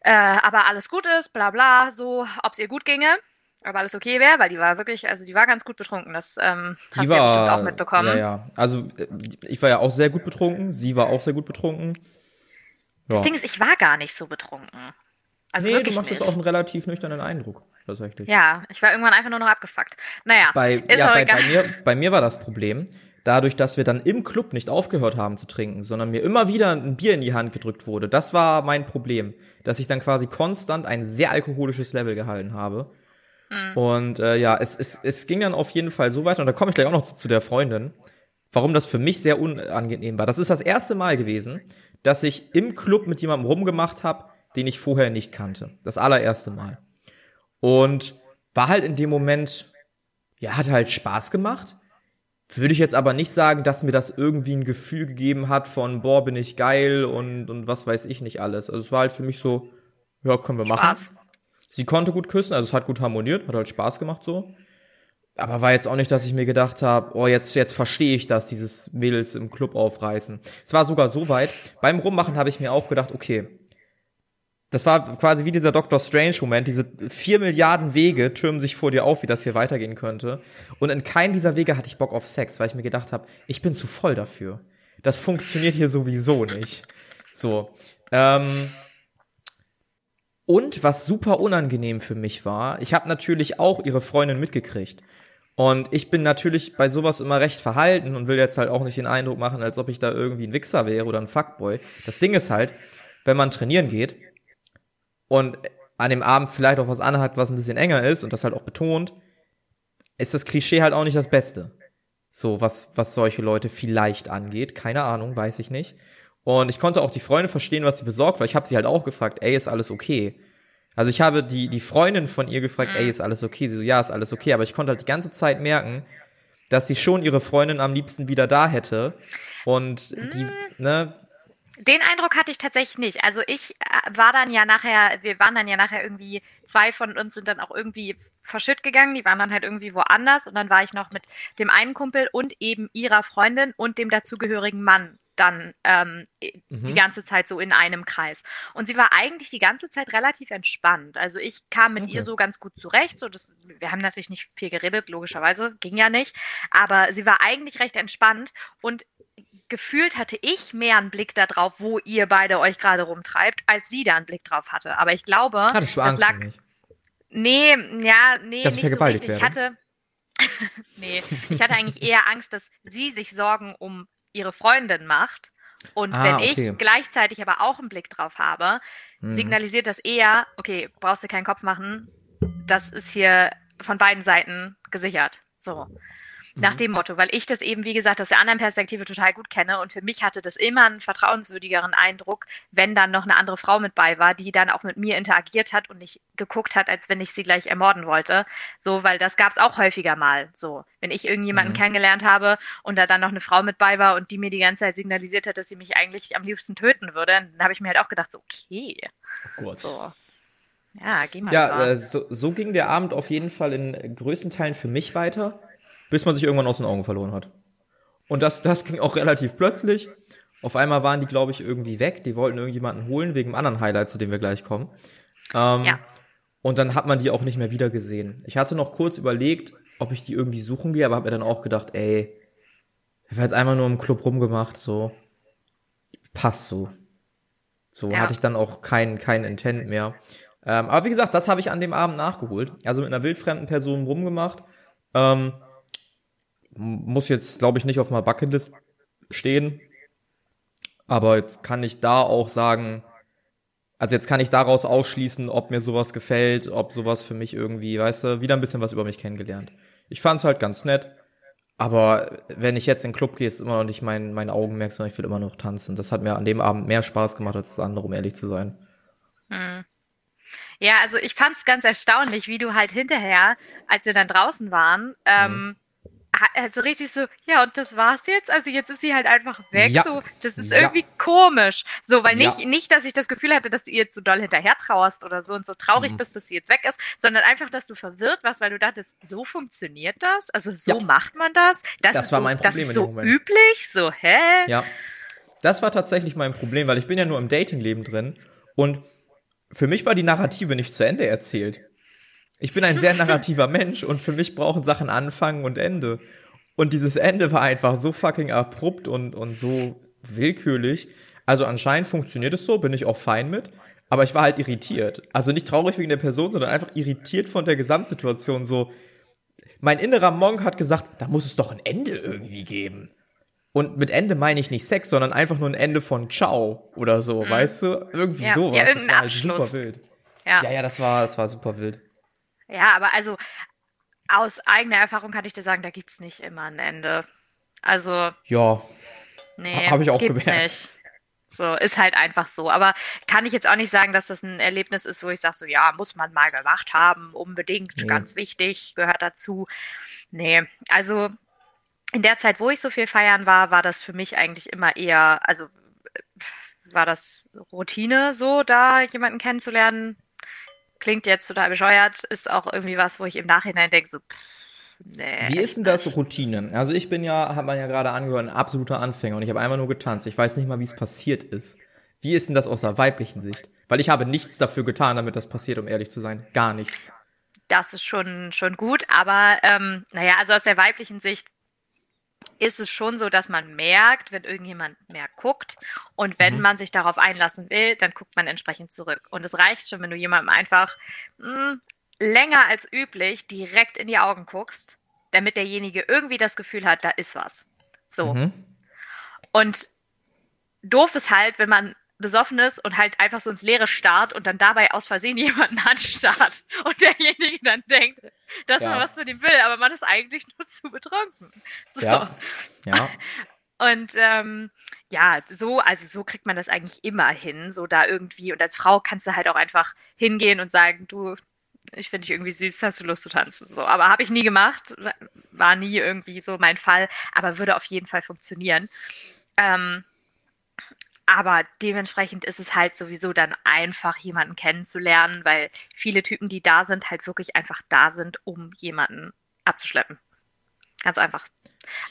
äh, aber alles gut ist, bla bla, so, ob es ihr gut ginge. Aber alles okay wäre, weil die war wirklich, also die war ganz gut betrunken. Das ähm, die hast war, du ja bestimmt auch mitbekommen. Ja, ja. Also äh, ich war ja auch sehr gut betrunken, sie war auch sehr gut betrunken. Ja. Das Ding ist, ich war gar nicht so betrunken. Also nee, du machst nicht. das auch einen relativ nüchternen Eindruck, tatsächlich. Ja, ich war irgendwann einfach nur noch abgefuckt. Naja, bei, ist ja, bei, bei, mir, bei mir war das Problem, dadurch, dass wir dann im Club nicht aufgehört haben zu trinken, sondern mir immer wieder ein Bier in die Hand gedrückt wurde. Das war mein Problem, dass ich dann quasi konstant ein sehr alkoholisches Level gehalten habe. Mhm. Und äh, ja, es, es, es ging dann auf jeden Fall so weiter, und da komme ich gleich auch noch zu, zu der Freundin, warum das für mich sehr unangenehm war. Das ist das erste Mal gewesen, dass ich im Club mit jemandem rumgemacht habe, den ich vorher nicht kannte. Das allererste Mal. Und war halt in dem Moment, ja, hat halt Spaß gemacht. Würde ich jetzt aber nicht sagen, dass mir das irgendwie ein Gefühl gegeben hat von, boah, bin ich geil und, und was weiß ich nicht alles. Also es war halt für mich so, ja, können wir machen. Spaß. Sie konnte gut küssen, also es hat gut harmoniert, hat halt Spaß gemacht so. Aber war jetzt auch nicht, dass ich mir gedacht habe, oh, jetzt, jetzt verstehe ich das, dieses Mädels im Club aufreißen. Es war sogar so weit, beim Rummachen habe ich mir auch gedacht, okay, das war quasi wie dieser Doctor Strange-Moment. Diese vier Milliarden Wege türmen sich vor dir auf, wie das hier weitergehen könnte. Und in keinem dieser Wege hatte ich Bock auf Sex, weil ich mir gedacht habe, ich bin zu voll dafür. Das funktioniert hier sowieso nicht. So. Ähm, und was super unangenehm für mich war, ich habe natürlich auch ihre Freundin mitgekriegt. Und ich bin natürlich bei sowas immer recht verhalten und will jetzt halt auch nicht den Eindruck machen, als ob ich da irgendwie ein Wichser wäre oder ein Fuckboy. Das Ding ist halt, wenn man trainieren geht, und an dem Abend vielleicht auch was anhat, was ein bisschen enger ist und das halt auch betont, ist das Klischee halt auch nicht das Beste. So, was, was solche Leute vielleicht angeht. Keine Ahnung, weiß ich nicht. Und ich konnte auch die Freundin verstehen, was sie besorgt war. Ich habe sie halt auch gefragt, ey, ist alles okay? Also ich habe die, die Freundin von ihr gefragt, ey, ist alles okay? Sie so, ja, ist alles okay. Aber ich konnte halt die ganze Zeit merken, dass sie schon ihre Freundin am liebsten wieder da hätte. Und die, mm. ne, den Eindruck hatte ich tatsächlich nicht. Also ich äh, war dann ja nachher, wir waren dann ja nachher irgendwie, zwei von uns sind dann auch irgendwie verschütt gegangen, die waren dann halt irgendwie woanders und dann war ich noch mit dem einen Kumpel und eben ihrer Freundin und dem dazugehörigen Mann dann ähm, mhm. die ganze Zeit so in einem Kreis. Und sie war eigentlich die ganze Zeit relativ entspannt. Also ich kam mit okay. ihr so ganz gut zurecht. So das, wir haben natürlich nicht viel geredet, logischerweise, ging ja nicht. Aber sie war eigentlich recht entspannt und gefühlt hatte ich mehr einen Blick darauf, wo ihr beide euch gerade rumtreibt, als sie da einen Blick drauf hatte. Aber ich glaube, Hattest du Angst das lag. Nee, ja, nee. Dass ich vergewaltigt so werde. Ich hatte, [laughs] nee, ich hatte eigentlich eher Angst, dass sie sich Sorgen um ihre Freundin macht. Und ah, wenn okay. ich gleichzeitig aber auch einen Blick drauf habe, hm. signalisiert das eher, okay, brauchst du keinen Kopf machen, das ist hier von beiden Seiten gesichert. So. Nach mhm. dem Motto, weil ich das eben, wie gesagt, aus der anderen Perspektive total gut kenne und für mich hatte das immer einen vertrauenswürdigeren Eindruck, wenn dann noch eine andere Frau mit bei war, die dann auch mit mir interagiert hat und nicht geguckt hat, als wenn ich sie gleich ermorden wollte. So, weil das gab es auch häufiger mal. So, wenn ich irgendjemanden mhm. kennengelernt habe und da dann noch eine Frau mit bei war und die mir die ganze Zeit signalisiert hat, dass sie mich eigentlich am liebsten töten würde, dann habe ich mir halt auch gedacht, so, okay. Oh Gott. So. Ja, geh mal. Ja, äh, so, so ging der Abend auf jeden Fall in größten Teilen für mich weiter bis man sich irgendwann aus den Augen verloren hat. Und das, das ging auch relativ plötzlich. Auf einmal waren die, glaube ich, irgendwie weg. Die wollten irgendjemanden holen wegen einem anderen Highlight, zu dem wir gleich kommen. Ähm, ja. Und dann hat man die auch nicht mehr wiedergesehen. Ich hatte noch kurz überlegt, ob ich die irgendwie suchen gehe, aber habe mir dann auch gedacht, ey, ich habe jetzt einfach nur im Club rumgemacht, so passt so. So ja. hatte ich dann auch keinen kein Intent mehr. Ähm, aber wie gesagt, das habe ich an dem Abend nachgeholt. Also mit einer wildfremden Person rumgemacht. Ähm, muss jetzt, glaube ich, nicht auf meiner Bucketlist stehen. Aber jetzt kann ich da auch sagen, also jetzt kann ich daraus ausschließen, ob mir sowas gefällt, ob sowas für mich irgendwie, weißt du, wieder ein bisschen was über mich kennengelernt. Ich fand's halt ganz nett. Aber wenn ich jetzt in den Club gehe, ist immer noch nicht mein, mein Augenmerk, sondern ich will immer noch tanzen. Das hat mir an dem Abend mehr Spaß gemacht als das andere, um ehrlich zu sein. Hm. Ja, also ich fand's ganz erstaunlich, wie du halt hinterher, als wir dann draußen waren, ähm, hm also richtig so, ja, und das war's jetzt. Also jetzt ist sie halt einfach weg. Ja. So, das ist ja. irgendwie komisch. So, weil nicht, ja. nicht, dass ich das Gefühl hatte, dass du ihr jetzt so doll hinterher trauerst oder so und so traurig mhm. bist, dass sie jetzt weg ist, sondern einfach, dass du verwirrt warst, weil du dachtest, so funktioniert das? Also so macht man das? Das, das war so, mein Problem das ist so üblich? So, hä? Ja. Das war tatsächlich mein Problem, weil ich bin ja nur im Datingleben drin und für mich war die Narrative nicht zu Ende erzählt. Ich bin ein sehr narrativer Mensch und für mich brauchen Sachen Anfang und Ende. Und dieses Ende war einfach so fucking abrupt und, und so willkürlich. Also anscheinend funktioniert es so, bin ich auch fein mit. Aber ich war halt irritiert. Also nicht traurig wegen der Person, sondern einfach irritiert von der Gesamtsituation. So, mein innerer Monk hat gesagt, da muss es doch ein Ende irgendwie geben. Und mit Ende meine ich nicht Sex, sondern einfach nur ein Ende von Ciao oder so, mhm. weißt du? Irgendwie ja, sowas. Ja, das war halt super wild. Ja. ja, ja, das war, das war super wild. Ja, aber also aus eigener Erfahrung kann ich dir sagen, da gibt's nicht immer ein Ende. Also. Ja. Nee, habe ich auch gemerkt. Nicht. So, ist halt einfach so. Aber kann ich jetzt auch nicht sagen, dass das ein Erlebnis ist, wo ich sage, so ja, muss man mal gemacht haben, unbedingt, nee. ganz wichtig, gehört dazu. Nee, also in der Zeit, wo ich so viel feiern war, war das für mich eigentlich immer eher, also war das Routine so, da jemanden kennenzulernen, klingt jetzt total bescheuert, ist auch irgendwie was, wo ich im Nachhinein denke, so, pff, nee. Wie ist denn das Routine? Also ich bin ja, hat man ja gerade angehört, ein absoluter Anfänger und ich habe einmal nur getanzt. Ich weiß nicht mal, wie es passiert ist. Wie ist denn das aus der weiblichen Sicht? Weil ich habe nichts dafür getan, damit das passiert, um ehrlich zu sein. Gar nichts. Das ist schon, schon gut, aber ähm, naja, also aus der weiblichen Sicht ist es schon so, dass man merkt, wenn irgendjemand mehr guckt und wenn mhm. man sich darauf einlassen will, dann guckt man entsprechend zurück. Und es reicht schon, wenn du jemandem einfach mh, hm, länger als üblich direkt in die Augen guckst, damit derjenige irgendwie das Gefühl hat, da ist was. So. Mhm. Und doof ist halt, wenn man besoffen ist und halt einfach so ins Leere starrt und dann dabei aus Versehen [laughs] jemanden anstarrt und derjenige dann denkt, dass ja. man was von ihm will, aber man ist eigentlich nur zu betrunken. So. Ja. ja. [laughs] Und ähm, ja, so, also so kriegt man das eigentlich immer hin, so da irgendwie. Und als Frau kannst du halt auch einfach hingehen und sagen, du, ich finde dich irgendwie süß, hast du Lust zu tanzen? So, aber habe ich nie gemacht, war nie irgendwie so mein Fall, aber würde auf jeden Fall funktionieren. Ähm, aber dementsprechend ist es halt sowieso dann einfach, jemanden kennenzulernen, weil viele Typen, die da sind, halt wirklich einfach da sind, um jemanden abzuschleppen. Ganz einfach.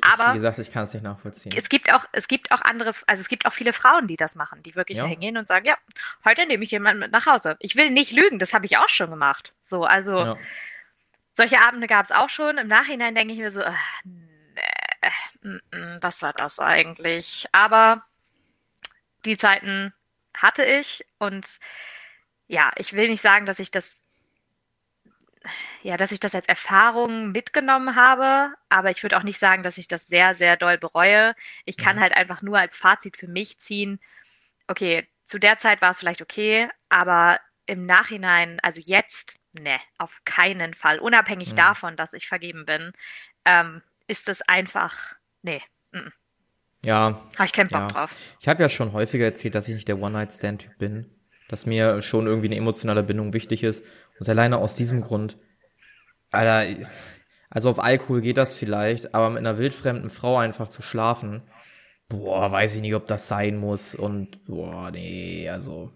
Aber wie gesagt, ich kann es nicht nachvollziehen. Es gibt auch, es gibt auch andere, also es gibt auch viele Frauen, die das machen, die wirklich ja. hingehen und sagen, ja, heute nehme ich jemanden mit nach Hause. Ich will nicht lügen, das habe ich auch schon gemacht. So, also ja. solche Abende gab es auch schon. Im Nachhinein denke ich mir so, ach, nee, mm, mm, was war das eigentlich? Aber die Zeiten hatte ich und ja, ich will nicht sagen, dass ich das ja, dass ich das als Erfahrung mitgenommen habe, aber ich würde auch nicht sagen, dass ich das sehr, sehr doll bereue. Ich kann mhm. halt einfach nur als Fazit für mich ziehen, okay, zu der Zeit war es vielleicht okay, aber im Nachhinein, also jetzt, ne, auf keinen Fall. Unabhängig Mhm. davon, dass ich vergeben bin, ähm, ist es einfach, nee, mm, Ja, habe ich keinen Bock ja. drauf. Ich habe ja schon häufiger erzählt, dass ich nicht der One-Night-Stand-Typ bin. Dass mir schon irgendwie eine emotionale Bindung wichtig ist. Und alleine aus diesem Grund, Alter, also auf Alkohol geht das vielleicht, aber mit einer wildfremden Frau einfach zu schlafen, boah, weiß ich nicht, ob das sein muss. Und boah, nee, also.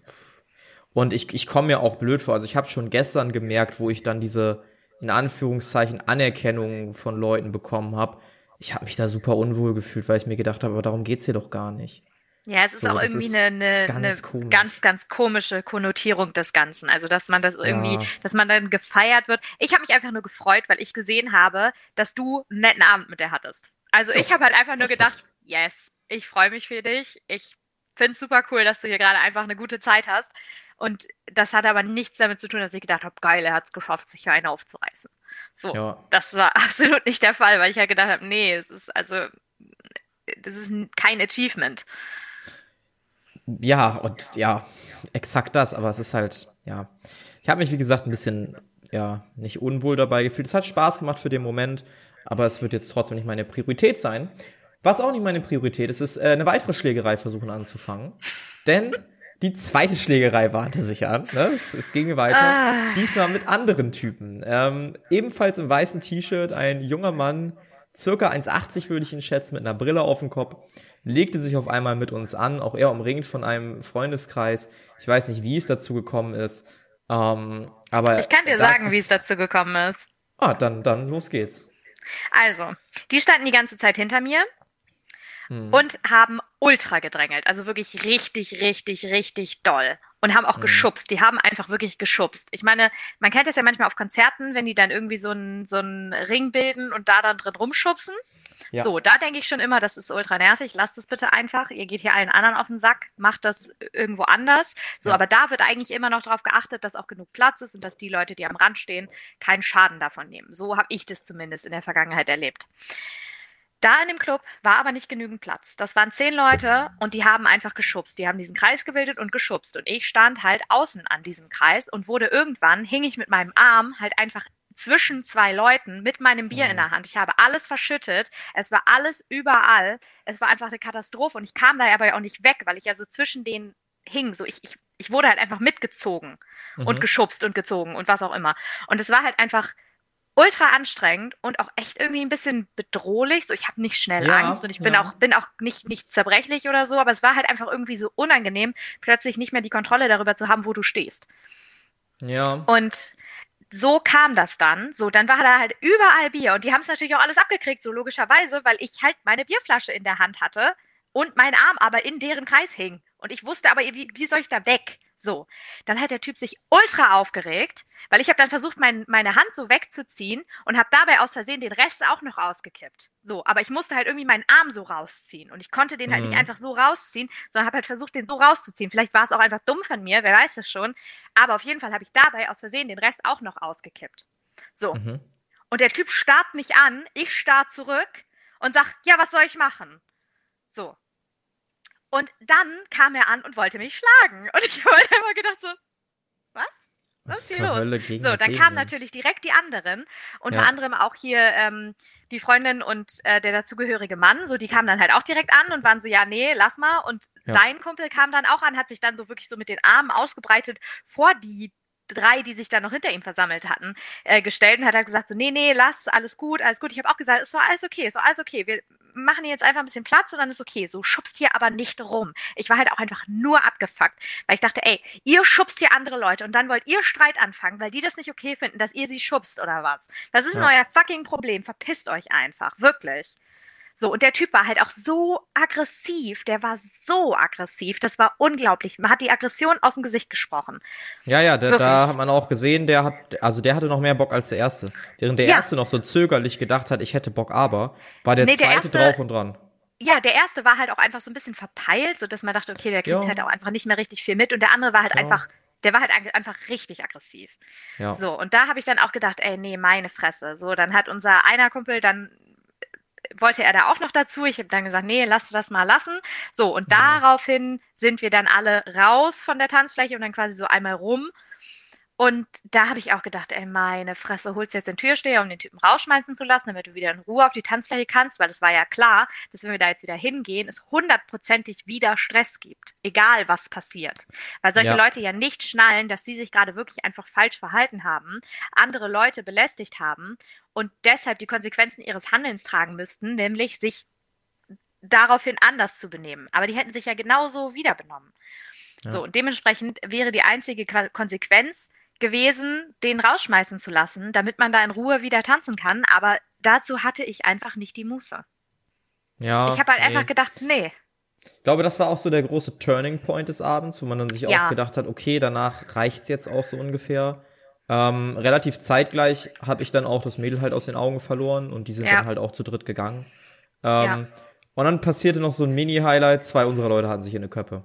Und ich, ich komme mir auch blöd vor. Also ich habe schon gestern gemerkt, wo ich dann diese, in Anführungszeichen, Anerkennung von Leuten bekommen habe. Ich habe mich da super unwohl gefühlt, weil ich mir gedacht habe, aber darum geht's hier doch gar nicht. Ja, es ist So, auch das irgendwie ist- eine, ist eine, ganz eine ganz, ganz komische Konnotierung des Ganzen. Also, dass man das irgendwie, Ja. dass man dann gefeiert wird. Ich habe mich einfach nur gefreut, weil ich gesehen habe, dass du einen netten Abend mit der hattest. Also, ich Ja, habe halt einfach nur gedacht, yes, ich freue mich für dich. Ich finde super cool, dass du hier gerade einfach eine gute Zeit hast. Und das hat aber nichts damit zu tun, dass ich gedacht habe, geil, er hat es geschafft, sich hier eine aufzureißen. So, Ja. das war [laughs] absolut nicht der Fall, weil ich ja gedacht habe, nee, es ist also, das ist kein Achievement. Ja, und ja, exakt das, aber es ist halt, ja. Ich habe mich, wie gesagt, ein bisschen, ja, nicht unwohl dabei gefühlt. Es hat Spaß gemacht für den Moment, aber es wird jetzt trotzdem nicht meine Priorität sein. Was auch nicht meine Priorität ist, ist, äh, eine weitere Schlägerei versuchen anzufangen. Denn die zweite Schlägerei warnte sich an. Ne? Es, es ging weiter. Ah. Diesmal mit anderen Typen. Ähm, ebenfalls im weißen T-Shirt, ein junger Mann, circa 1,80 würde ich ihn schätzen, mit einer Brille auf dem Kopf, legte sich auf einmal mit uns an, auch er umringt von einem Freundeskreis. Ich weiß nicht, wie es dazu gekommen ist. Ähm, aber Ich kann dir sagen, wie es dazu gekommen ist. Ah, dann, dann los geht's. Also, die standen die ganze Zeit hinter mir Hm. und haben ultra gedrängelt. Also wirklich richtig, richtig, richtig doll. Und haben auch Hm. geschubst. Die haben einfach wirklich geschubst. Ich meine, man kennt das ja manchmal auf Konzerten, wenn die dann irgendwie so einen so einen Ring bilden und da dann drin rumschubsen. Ja. So, da denke ich schon immer, das ist ultra nervig. Lasst es bitte einfach. Ihr geht hier allen anderen auf den Sack. Macht das irgendwo anders. So, Ja. aber da wird eigentlich immer noch darauf geachtet, dass auch genug Platz ist und dass die Leute, die am Rand stehen, keinen Schaden davon nehmen. So habe ich das zumindest in der Vergangenheit erlebt. Da in dem Club war aber nicht genügend Platz. Das waren zehn Leute und die haben einfach geschubst. Die haben diesen Kreis gebildet und geschubst. Und ich stand halt außen an diesem Kreis und wurde irgendwann, hing ich mit meinem Arm halt einfach zwischen zwei Leuten mit meinem Bier in der Hand. Ich habe alles verschüttet. Es war alles überall. Es war einfach eine Katastrophe. Und ich kam da aber auch nicht weg, weil ich ja so zwischen denen hing. So ich, ich, ich wurde halt einfach mitgezogen und Mhm. geschubst und gezogen und was auch immer. Und es war halt einfach ultra anstrengend und auch echt irgendwie ein bisschen bedrohlich. So, ich habe nicht schnell Ja, Angst und ich bin ja. auch bin auch nicht nicht zerbrechlich oder so, aber es war halt einfach irgendwie so unangenehm, plötzlich nicht mehr die Kontrolle darüber zu haben, wo du stehst. Ja. Und so kam das dann. So, dann war da halt überall Bier und die haben es natürlich auch alles abgekriegt, so logischerweise, weil ich halt meine Bierflasche in der Hand hatte und mein Arm aber in deren Kreis hing. Und ich wusste aber, wie, wie soll ich da weg? So, dann hat der Typ sich ultra aufgeregt, weil ich habe dann versucht, mein, meine Hand so wegzuziehen und habe dabei aus Versehen den Rest auch noch ausgekippt. So, aber ich musste halt irgendwie meinen Arm so rausziehen und ich konnte den halt Mhm. nicht einfach so rausziehen, sondern habe halt versucht, den so rauszuziehen. Vielleicht war es auch einfach dumm von mir, wer weiß es schon. Aber auf jeden Fall habe ich dabei aus Versehen den Rest auch noch ausgekippt. So. Mhm. Und der Typ starrt mich an, ich starr zurück und sag, ja, was soll ich machen? So. Und dann kam er an und wollte mich schlagen. Und ich [laughs] habe halt immer gedacht so, was? Was ist hier los? Hölle gegen So, dann kamen natürlich direkt die anderen, unter Ja. anderem auch hier ähm, die Freundin und äh, der dazugehörige Mann, so die kamen dann halt auch direkt an und waren so, ja, nee, lass mal. Und Ja. sein Kumpel kam dann auch an, hat sich dann so wirklich so mit den Armen ausgebreitet vor die drei, die sich dann noch hinter ihm versammelt hatten, äh, gestellt und hat halt gesagt so, nee, nee, lass, alles gut, alles gut. Ich habe auch gesagt, ist doch alles okay, ist doch alles okay. Wir machen jetzt einfach ein bisschen Platz und dann ist okay. So, schubst hier aber nicht rum. Ich war halt auch einfach nur abgefuckt, weil ich dachte, ey, ihr schubst hier andere Leute und dann wollt ihr Streit anfangen, weil die das nicht okay finden, dass ihr sie schubst oder was. Das ist Ja. euer fucking Problem. Verpisst euch einfach. Wirklich. So, und der Typ war halt auch so aggressiv. Der war so aggressiv. Das war unglaublich. Man hat die Aggression aus dem Gesicht gesprochen. Ja, ja, der, da hat man auch gesehen, der hat, also der hatte noch mehr Bock als der erste. Während der Ja. erste noch so zögerlich gedacht hat, ich hätte Bock, aber war der Nee, der zweite erste- drauf und dran. Ja, der erste war halt auch einfach so ein bisschen verpeilt, so dass man dachte, okay, der kriegt Ja. halt auch einfach nicht mehr richtig viel mit. Und der andere war halt Ja. einfach, der war halt einfach richtig aggressiv. Ja. So, und da habe ich dann auch gedacht, ey, nee, meine Fresse. So, dann hat unser einer Kumpel dann wollte er da auch noch dazu. Ich habe dann gesagt, nee, lass das mal lassen. So, und daraufhin sind wir dann alle raus von der Tanzfläche und dann quasi so einmal rum. Und da habe ich auch gedacht, ey, meine Fresse, holst du jetzt den Türsteher, um den Typen rausschmeißen zu lassen, damit du wieder in Ruhe auf die Tanzfläche kannst, weil es war ja klar, dass wenn wir da jetzt wieder hingehen, es hundertprozentig wieder Stress gibt, egal was passiert. Weil solche Ja. Leute ja nicht schnallen, dass sie sich gerade wirklich einfach falsch verhalten haben, andere Leute belästigt haben und deshalb die Konsequenzen ihres Handelns tragen müssten, nämlich sich daraufhin anders zu benehmen. Aber die hätten sich ja genauso wieder benommen. Ja. So, und dementsprechend wäre die einzige Konsequenz gewesen, den rausschmeißen zu lassen, damit man da in Ruhe wieder tanzen kann. Aber dazu hatte ich einfach nicht die Muße. Ja. ich habe halt nee. einfach gedacht, nee. Ich glaube, das war auch so der große Turning Point des Abends, wo man dann sich Ja. auch gedacht hat, okay, danach reicht's jetzt auch so ungefähr. Ähm, relativ zeitgleich habe ich dann auch das Mädel halt aus den Augen verloren und die sind Ja. dann halt auch zu dritt gegangen. Ähm, Ja. Und dann passierte noch so ein Mini-Highlight, zwei unserer Leute hatten sich in eine Köppe.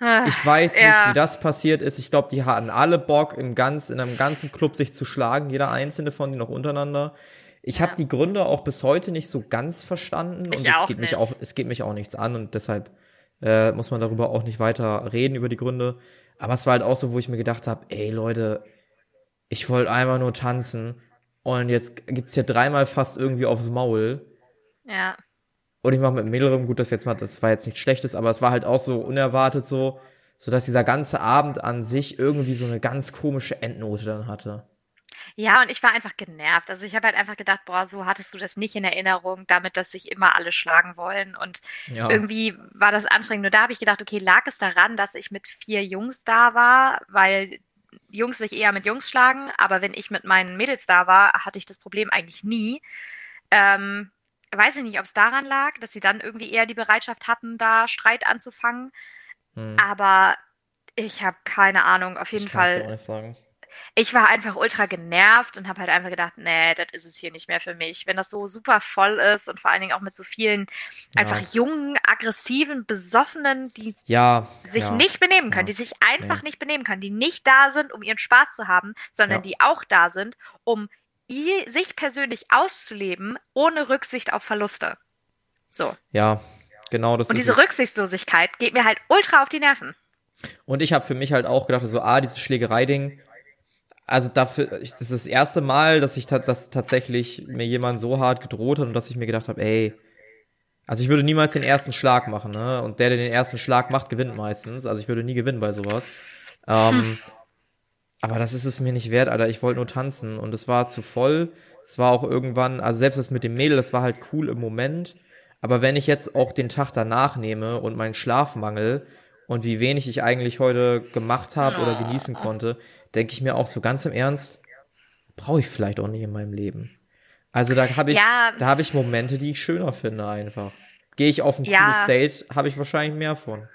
Äh, Ich weiß Ja. nicht, wie das passiert ist. Ich glaube, die hatten alle Bock, im ganz, in einem ganzen Club sich zu schlagen, jeder einzelne von denen noch untereinander. Ich habe die Gründe auch bis heute nicht so ganz verstanden Ich und es geht mich auch, es geht mich auch nichts an und deshalb äh, muss man darüber auch nicht weiter reden über die Gründe. Aber es war halt auch so, wo ich mir gedacht habe, ey Leute, ich wollte einmal nur tanzen und jetzt gibt's hier dreimal fast irgendwie aufs Maul. ja. Und ich mache mit rum, gut, das jetzt mal, das war jetzt nichts Schlechtes, aber es war halt auch so unerwartet so, so dass dieser ganze Abend an sich irgendwie so eine ganz komische Endnote dann hatte. Ja, und ich war einfach genervt. Also ich habe halt einfach gedacht, boah, so hattest du das nicht in Erinnerung, damit, dass sich immer alle schlagen wollen. Und Ja. irgendwie war das anstrengend. Nur da habe ich gedacht, okay, lag es daran, dass ich mit vier Jungs da war, weil Jungs sich eher mit Jungs schlagen, aber wenn ich mit meinen Mädels da war, hatte ich das Problem eigentlich nie. Ähm, weiß ich nicht, ob es daran lag, dass sie dann irgendwie eher die Bereitschaft hatten, da Streit anzufangen. Hm. Aber ich habe keine Ahnung. Auf jeden ich kann's Fall ich war einfach ultra genervt und habe halt einfach gedacht, nee, das ist es hier nicht mehr für mich. Wenn das so super voll ist und vor allen Dingen auch mit so vielen Ja. einfach jungen, aggressiven, besoffenen, die Ja. sich ja. nicht benehmen können, die sich einfach Nee. nicht benehmen können, die nicht da sind, um ihren Spaß zu haben, sondern die auch da sind, um sich persönlich auszuleben, ohne Rücksicht auf Verluste. So. Ja, genau das Und diese es. Rücksichtslosigkeit geht mir halt ultra auf die Nerven. Und ich habe für mich halt auch gedacht, so, ah, dieses Schlägerei-Ding, also dafür, ich, das ist das erste Mal, dass ich ta dass tatsächlich mir jemand so hart gedroht hat und dass ich mir gedacht habe, ey, also ich würde niemals den ersten Schlag machen, ne? Und der, der den ersten Schlag macht, gewinnt meistens. Also ich würde nie gewinnen bei sowas. Ähm, aber das ist es mir nicht wert, Alter. Ich wollte nur tanzen und es war zu voll. Es war auch irgendwann, also selbst das mit dem Mädel, das war halt cool im Moment. Aber wenn ich jetzt auch den Tag danach nehme und meinen Schlafmangel und wie wenig ich eigentlich heute gemacht habe oder genießen konnte, denke ich mir auch so ganz im Ernst, brauche ich vielleicht auch nicht in meinem Leben. Also da habe ich, Ja. da habe ich Momente, die ich schöner finde einfach. Gehe ich auf ein Ja. cooles Date, habe ich wahrscheinlich mehr von.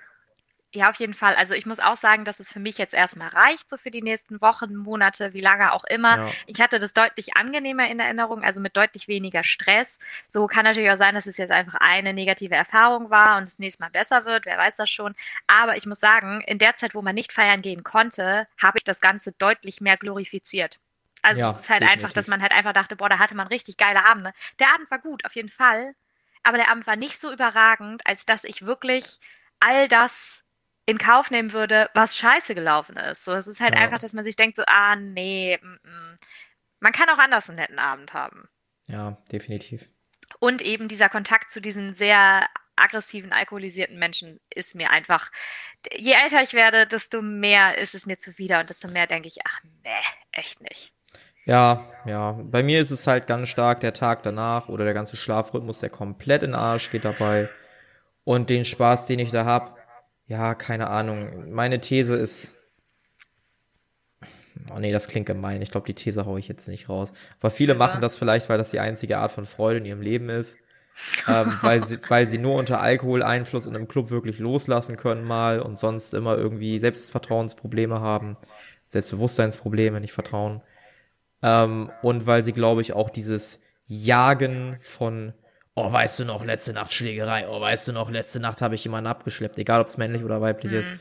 Ja, auf jeden Fall. Also ich muss auch sagen, dass es für mich jetzt erstmal reicht, so für die nächsten Wochen, Monate, wie lange auch immer. Ja. Ich hatte das deutlich angenehmer in Erinnerung, also mit deutlich weniger Stress. So kann natürlich auch sein, dass es jetzt einfach eine negative Erfahrung war und das nächste Mal besser wird, wer weiß das schon. Aber ich muss sagen, in der Zeit, wo man nicht feiern gehen konnte, habe ich das Ganze deutlich mehr glorifiziert. Also Ja, es ist halt definitiv. einfach, dass man halt einfach dachte, boah, da hatte man richtig geile Abende. Der Abend war gut, auf jeden Fall. Aber der Abend war nicht so überragend, als dass ich wirklich all das in Kauf nehmen würde, was scheiße gelaufen ist. So, es ist halt Ja. einfach, dass man sich denkt, so, ah, nee, mm, mm. man kann auch anders einen netten Abend haben. Ja, definitiv. Und eben dieser Kontakt zu diesen sehr aggressiven, alkoholisierten Menschen ist mir einfach, je älter ich werde, desto mehr ist es mir zuwider und desto mehr denke ich, ach nee, echt nicht. Ja, ja. Bei mir ist es halt ganz stark der Tag danach oder der ganze Schlafrhythmus, der komplett in den Arsch geht dabei. Und den Spaß, den ich da hab, ja, keine Ahnung. Meine These ist. Oh nee, das klingt gemein. Ich glaube, die These hau ich jetzt nicht raus. Aber viele machen das vielleicht, weil das die einzige Art von Freude in ihrem Leben ist. ähm, weil, sie, [laughs] weil sie nur unter Alkoholeinfluss in einem Club wirklich loslassen können mal und sonst immer irgendwie Selbstvertrauensprobleme haben. Selbstbewusstseinsprobleme, nicht Vertrauen. Ähm, und weil sie, glaube ich, auch dieses Jagen von, oh, weißt du noch, letzte Nacht Schlägerei, oh, weißt du noch, letzte Nacht habe ich jemanden abgeschleppt, egal ob es männlich oder weiblich ist.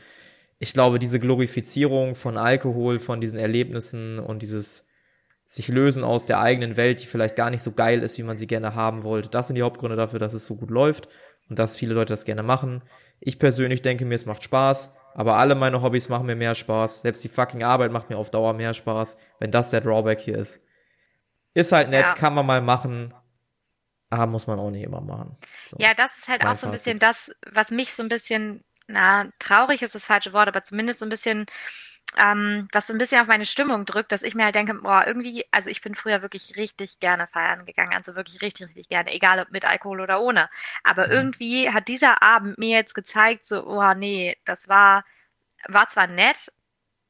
Ich glaube, diese Glorifizierung von Alkohol, von diesen Erlebnissen und dieses sich lösen aus der eigenen Welt, die vielleicht gar nicht so geil ist, wie man sie gerne haben wollte, das sind die Hauptgründe dafür, dass es so gut läuft und dass viele Leute das gerne machen. Ich persönlich denke mir, es macht Spaß. aber alle meine Hobbys machen mir mehr Spaß. Selbst die fucking Arbeit macht mir auf Dauer mehr Spaß, wenn das der Drawback hier ist. Ist halt nett, Ja. kann man mal machen, aber muss man auch nicht immer machen. So. Ja, das ist halt mein auch so ein bisschen das, was mich so ein bisschen, na, traurig ist das falsche Wort, aber zumindest so ein bisschen, ähm, was so ein bisschen auf meine Stimmung drückt, dass ich mir halt denke, boah, irgendwie, also ich bin früher wirklich richtig gerne feiern gegangen, also wirklich richtig, richtig gerne, egal ob mit Alkohol oder ohne. Aber Mhm. irgendwie hat dieser Abend mir jetzt gezeigt, so, oh nee, das war, war zwar nett,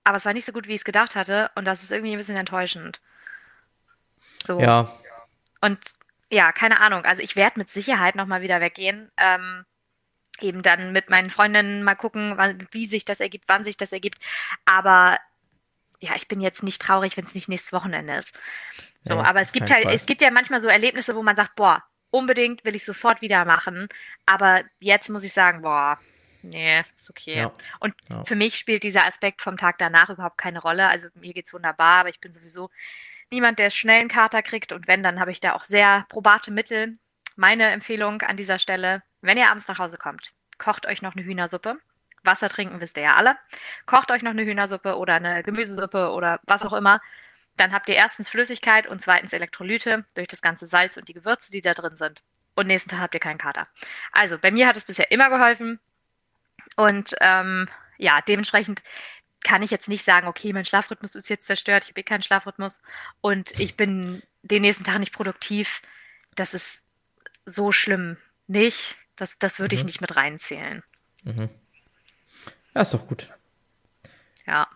aber es war nicht so gut, wie ich es gedacht hatte und das ist irgendwie ein bisschen enttäuschend. So. Ja, Und ja, keine Ahnung. Also ich werde mit Sicherheit nochmal wieder weggehen. Ähm, eben dann mit meinen Freundinnen mal gucken, wann, wie sich das ergibt, wann sich das ergibt. Aber ja, ich bin jetzt nicht traurig, wenn es nicht nächstes Wochenende ist. So, Nee, aber es gibt halt, Fall. es gibt ja manchmal so Erlebnisse, wo man sagt, boah, unbedingt will ich sofort wieder machen. Aber jetzt muss ich sagen, boah, nee, ist okay. Ja. Und Ja. für mich spielt dieser Aspekt vom Tag danach überhaupt keine Rolle. Also mir geht's wunderbar, aber ich bin sowieso niemand, der schnell einen Kater kriegt. Und wenn, dann habe ich da auch sehr probate Mittel. Meine Empfehlung an dieser Stelle, wenn ihr abends nach Hause kommt, kocht euch noch eine Hühnersuppe. Wasser trinken wisst ihr ja alle. Kocht euch noch eine Hühnersuppe oder eine Gemüsesuppe oder was auch immer. Dann habt ihr erstens Flüssigkeit und zweitens Elektrolyte durch das ganze Salz und die Gewürze, die da drin sind. Und nächsten Tag habt ihr keinen Kater. Also bei mir hat es bisher immer geholfen. Und ähm, ja, dementsprechend kann ich jetzt nicht sagen, okay, mein Schlafrhythmus ist jetzt zerstört, ich habe eh keinen Schlafrhythmus und ich bin den nächsten Tag nicht produktiv. Das ist so schlimm nicht. Das, das würde ich Mhm. nicht mit reinzählen. ja, ist doch gut. Ja.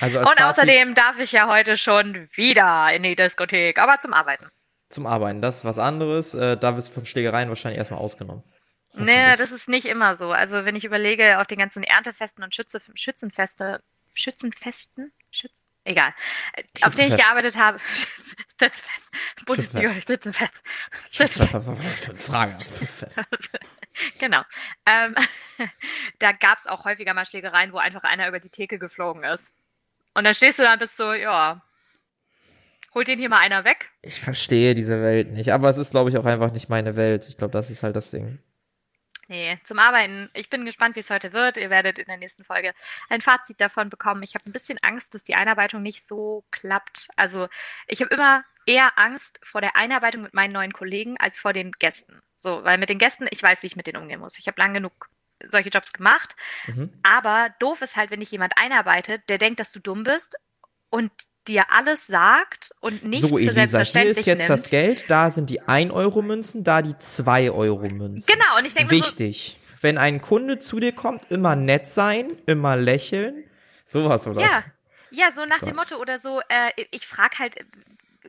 Also als Und Fazit außerdem darf ich ja heute schon wieder in die Diskothek, aber zum Arbeiten. zum Arbeiten, das ist was anderes. Äh, da wirst du von Schlägereien wahrscheinlich erstmal ausgenommen. Nee, das ist nicht immer so. Also wenn ich überlege, auf den ganzen Erntefesten und Schütze, Schützenfeste, Schützenfesten? Schütz, egal. Auf denen ich gearbeitet habe. [laughs] Schützenfest. Bundesliga, Schützenfest. Schützenfest. Frage. [laughs] Genau. Ähm, [laughs] da gab es auch häufiger mal Schlägereien, wo einfach einer über die Theke geflogen ist. Und dann stehst du da und bist so, ja, holt den hier mal einer weg. Ich verstehe diese Welt nicht, aber es ist, glaube ich, auch einfach nicht meine Welt. Ich glaube, das ist halt das Ding. Nee, zum Arbeiten. Ich bin gespannt, wie es heute wird. Ihr werdet in der nächsten Folge ein Fazit davon bekommen. Ich habe ein bisschen Angst, dass die Einarbeitung nicht so klappt. Also ich habe immer eher Angst vor der Einarbeitung mit meinen neuen Kollegen als vor den Gästen. So, weil mit den Gästen, ich weiß, wie ich mit denen umgehen muss. Ich habe lang genug solche Jobs gemacht. Mhm. Aber doof ist halt, wenn dich jemand einarbeitet, der denkt, dass du dumm bist und dir alles sagt und nichts so, Elisa, hier ist jetzt nimmt. das Geld, da sind die 1-Euro-Münzen, da die 2-Euro-Münzen. Genau, und ich denke mir so, Wichtig. Wenn ein Kunde zu dir kommt, immer nett sein, immer lächeln. Sowas, oder? Ja, ja, so nach dem Gott. Motto oder so, äh, ich frage halt, äh,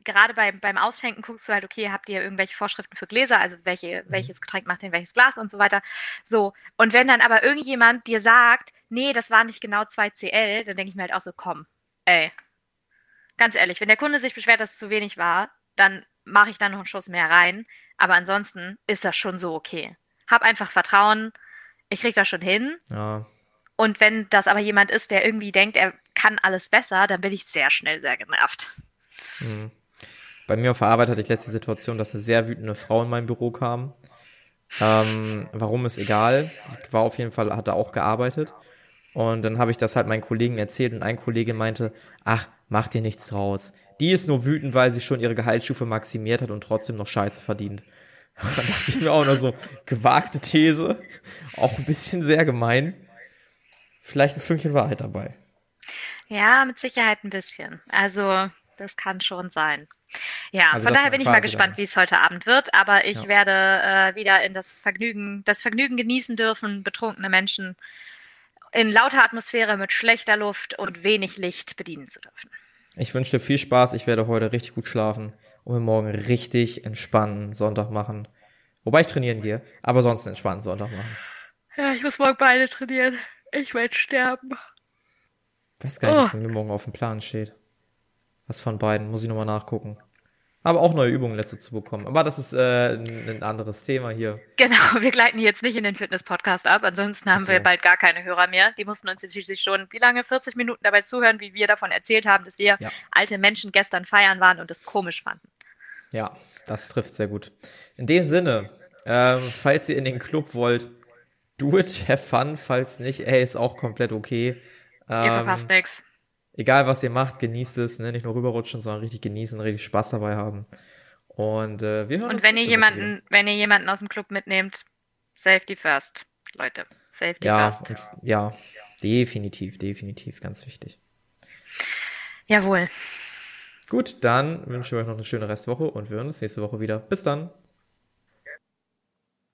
gerade beim, beim Ausschenken guckst du halt, okay, habt ihr irgendwelche Vorschriften für Gläser, also welche, welches Getränk macht denn welches Glas und so weiter. So, und wenn dann aber irgendjemand dir sagt, nee, das war nicht genau 2CL, dann denke ich mir halt auch so, komm, ey, ganz ehrlich, wenn der Kunde sich beschwert, dass es zu wenig war, dann mache ich da noch einen Schuss mehr rein, aber ansonsten ist das schon so okay. Hab einfach Vertrauen, ich krieg das schon hin, Ja. und wenn das aber jemand ist, der irgendwie denkt, er kann alles besser, dann bin ich sehr schnell sehr genervt. Bei mir auf der Arbeit hatte ich letzte Situation, dass eine sehr wütende Frau in mein Büro kam. Ähm, warum ist egal. Die war auf jeden Fall, hatte auch gearbeitet. Und dann habe ich das halt meinen Kollegen erzählt und ein Kollege meinte, ach, mach dir nichts draus. Die ist nur wütend, weil sie schon ihre Gehaltsstufe maximiert hat und trotzdem noch Scheiße verdient. [laughs] Da dachte ich mir auch nur so, gewagte These, auch ein bisschen sehr gemein. Vielleicht ein Fünkchen Wahrheit dabei. Ja, mit Sicherheit ein bisschen. Also, das kann schon sein. Ja, Also von daher bin ich mal gespannt, dann- wie es heute Abend wird, aber ich Ja. werde äh, wieder in das Vergnügen, das Vergnügen genießen dürfen, betrunkene Menschen in lauter Atmosphäre mit schlechter Luft und wenig Licht bedienen zu dürfen. Ich wünsche dir viel Spaß. Ich werde heute richtig gut schlafen und mir morgen richtig entspannen Sonntag machen. Wobei ich trainieren gehe, aber sonst einen entspannten Sonntag machen. Ja, ich muss morgen beide trainieren. Ich werde sterben. Weiß gar nicht, was Oh. bei mir morgen auf dem Plan steht. Was von beiden, muss ich nochmal nachgucken. Aber auch neue Übungen letzte zu bekommen. Aber das ist äh, ein anderes Thema hier. Genau, [laughs] wir gleiten jetzt nicht in den Fitness-Podcast ab, ansonsten haben so. wir bald gar keine Hörer mehr. Die mussten uns jetzt schließlich schon, wie lange, 40 Minuten dabei zuhören, wie wir davon erzählt haben, dass wir Ja. alte Menschen gestern feiern waren und es komisch fanden. Ja, das trifft sehr gut. In dem Sinne, ähm, falls ihr in den Club wollt, do it, have fun, falls nicht, ey, ist auch komplett okay. Ähm, ihr verpasst nix. Egal was ihr macht, genießt es, ne? nicht nur rüberrutschen, sondern richtig genießen, richtig Spaß dabei haben. Und äh, wir hören Und uns wenn ihr jemanden, wenn ihr jemanden aus dem Club mitnehmt, Safety first, Leute. Safety ja, first. Und, ja, definitiv, definitiv, ganz wichtig. Jawohl. Gut, dann wünschen wir euch noch eine schöne Restwoche und wir hören uns nächste Woche wieder. Bis dann.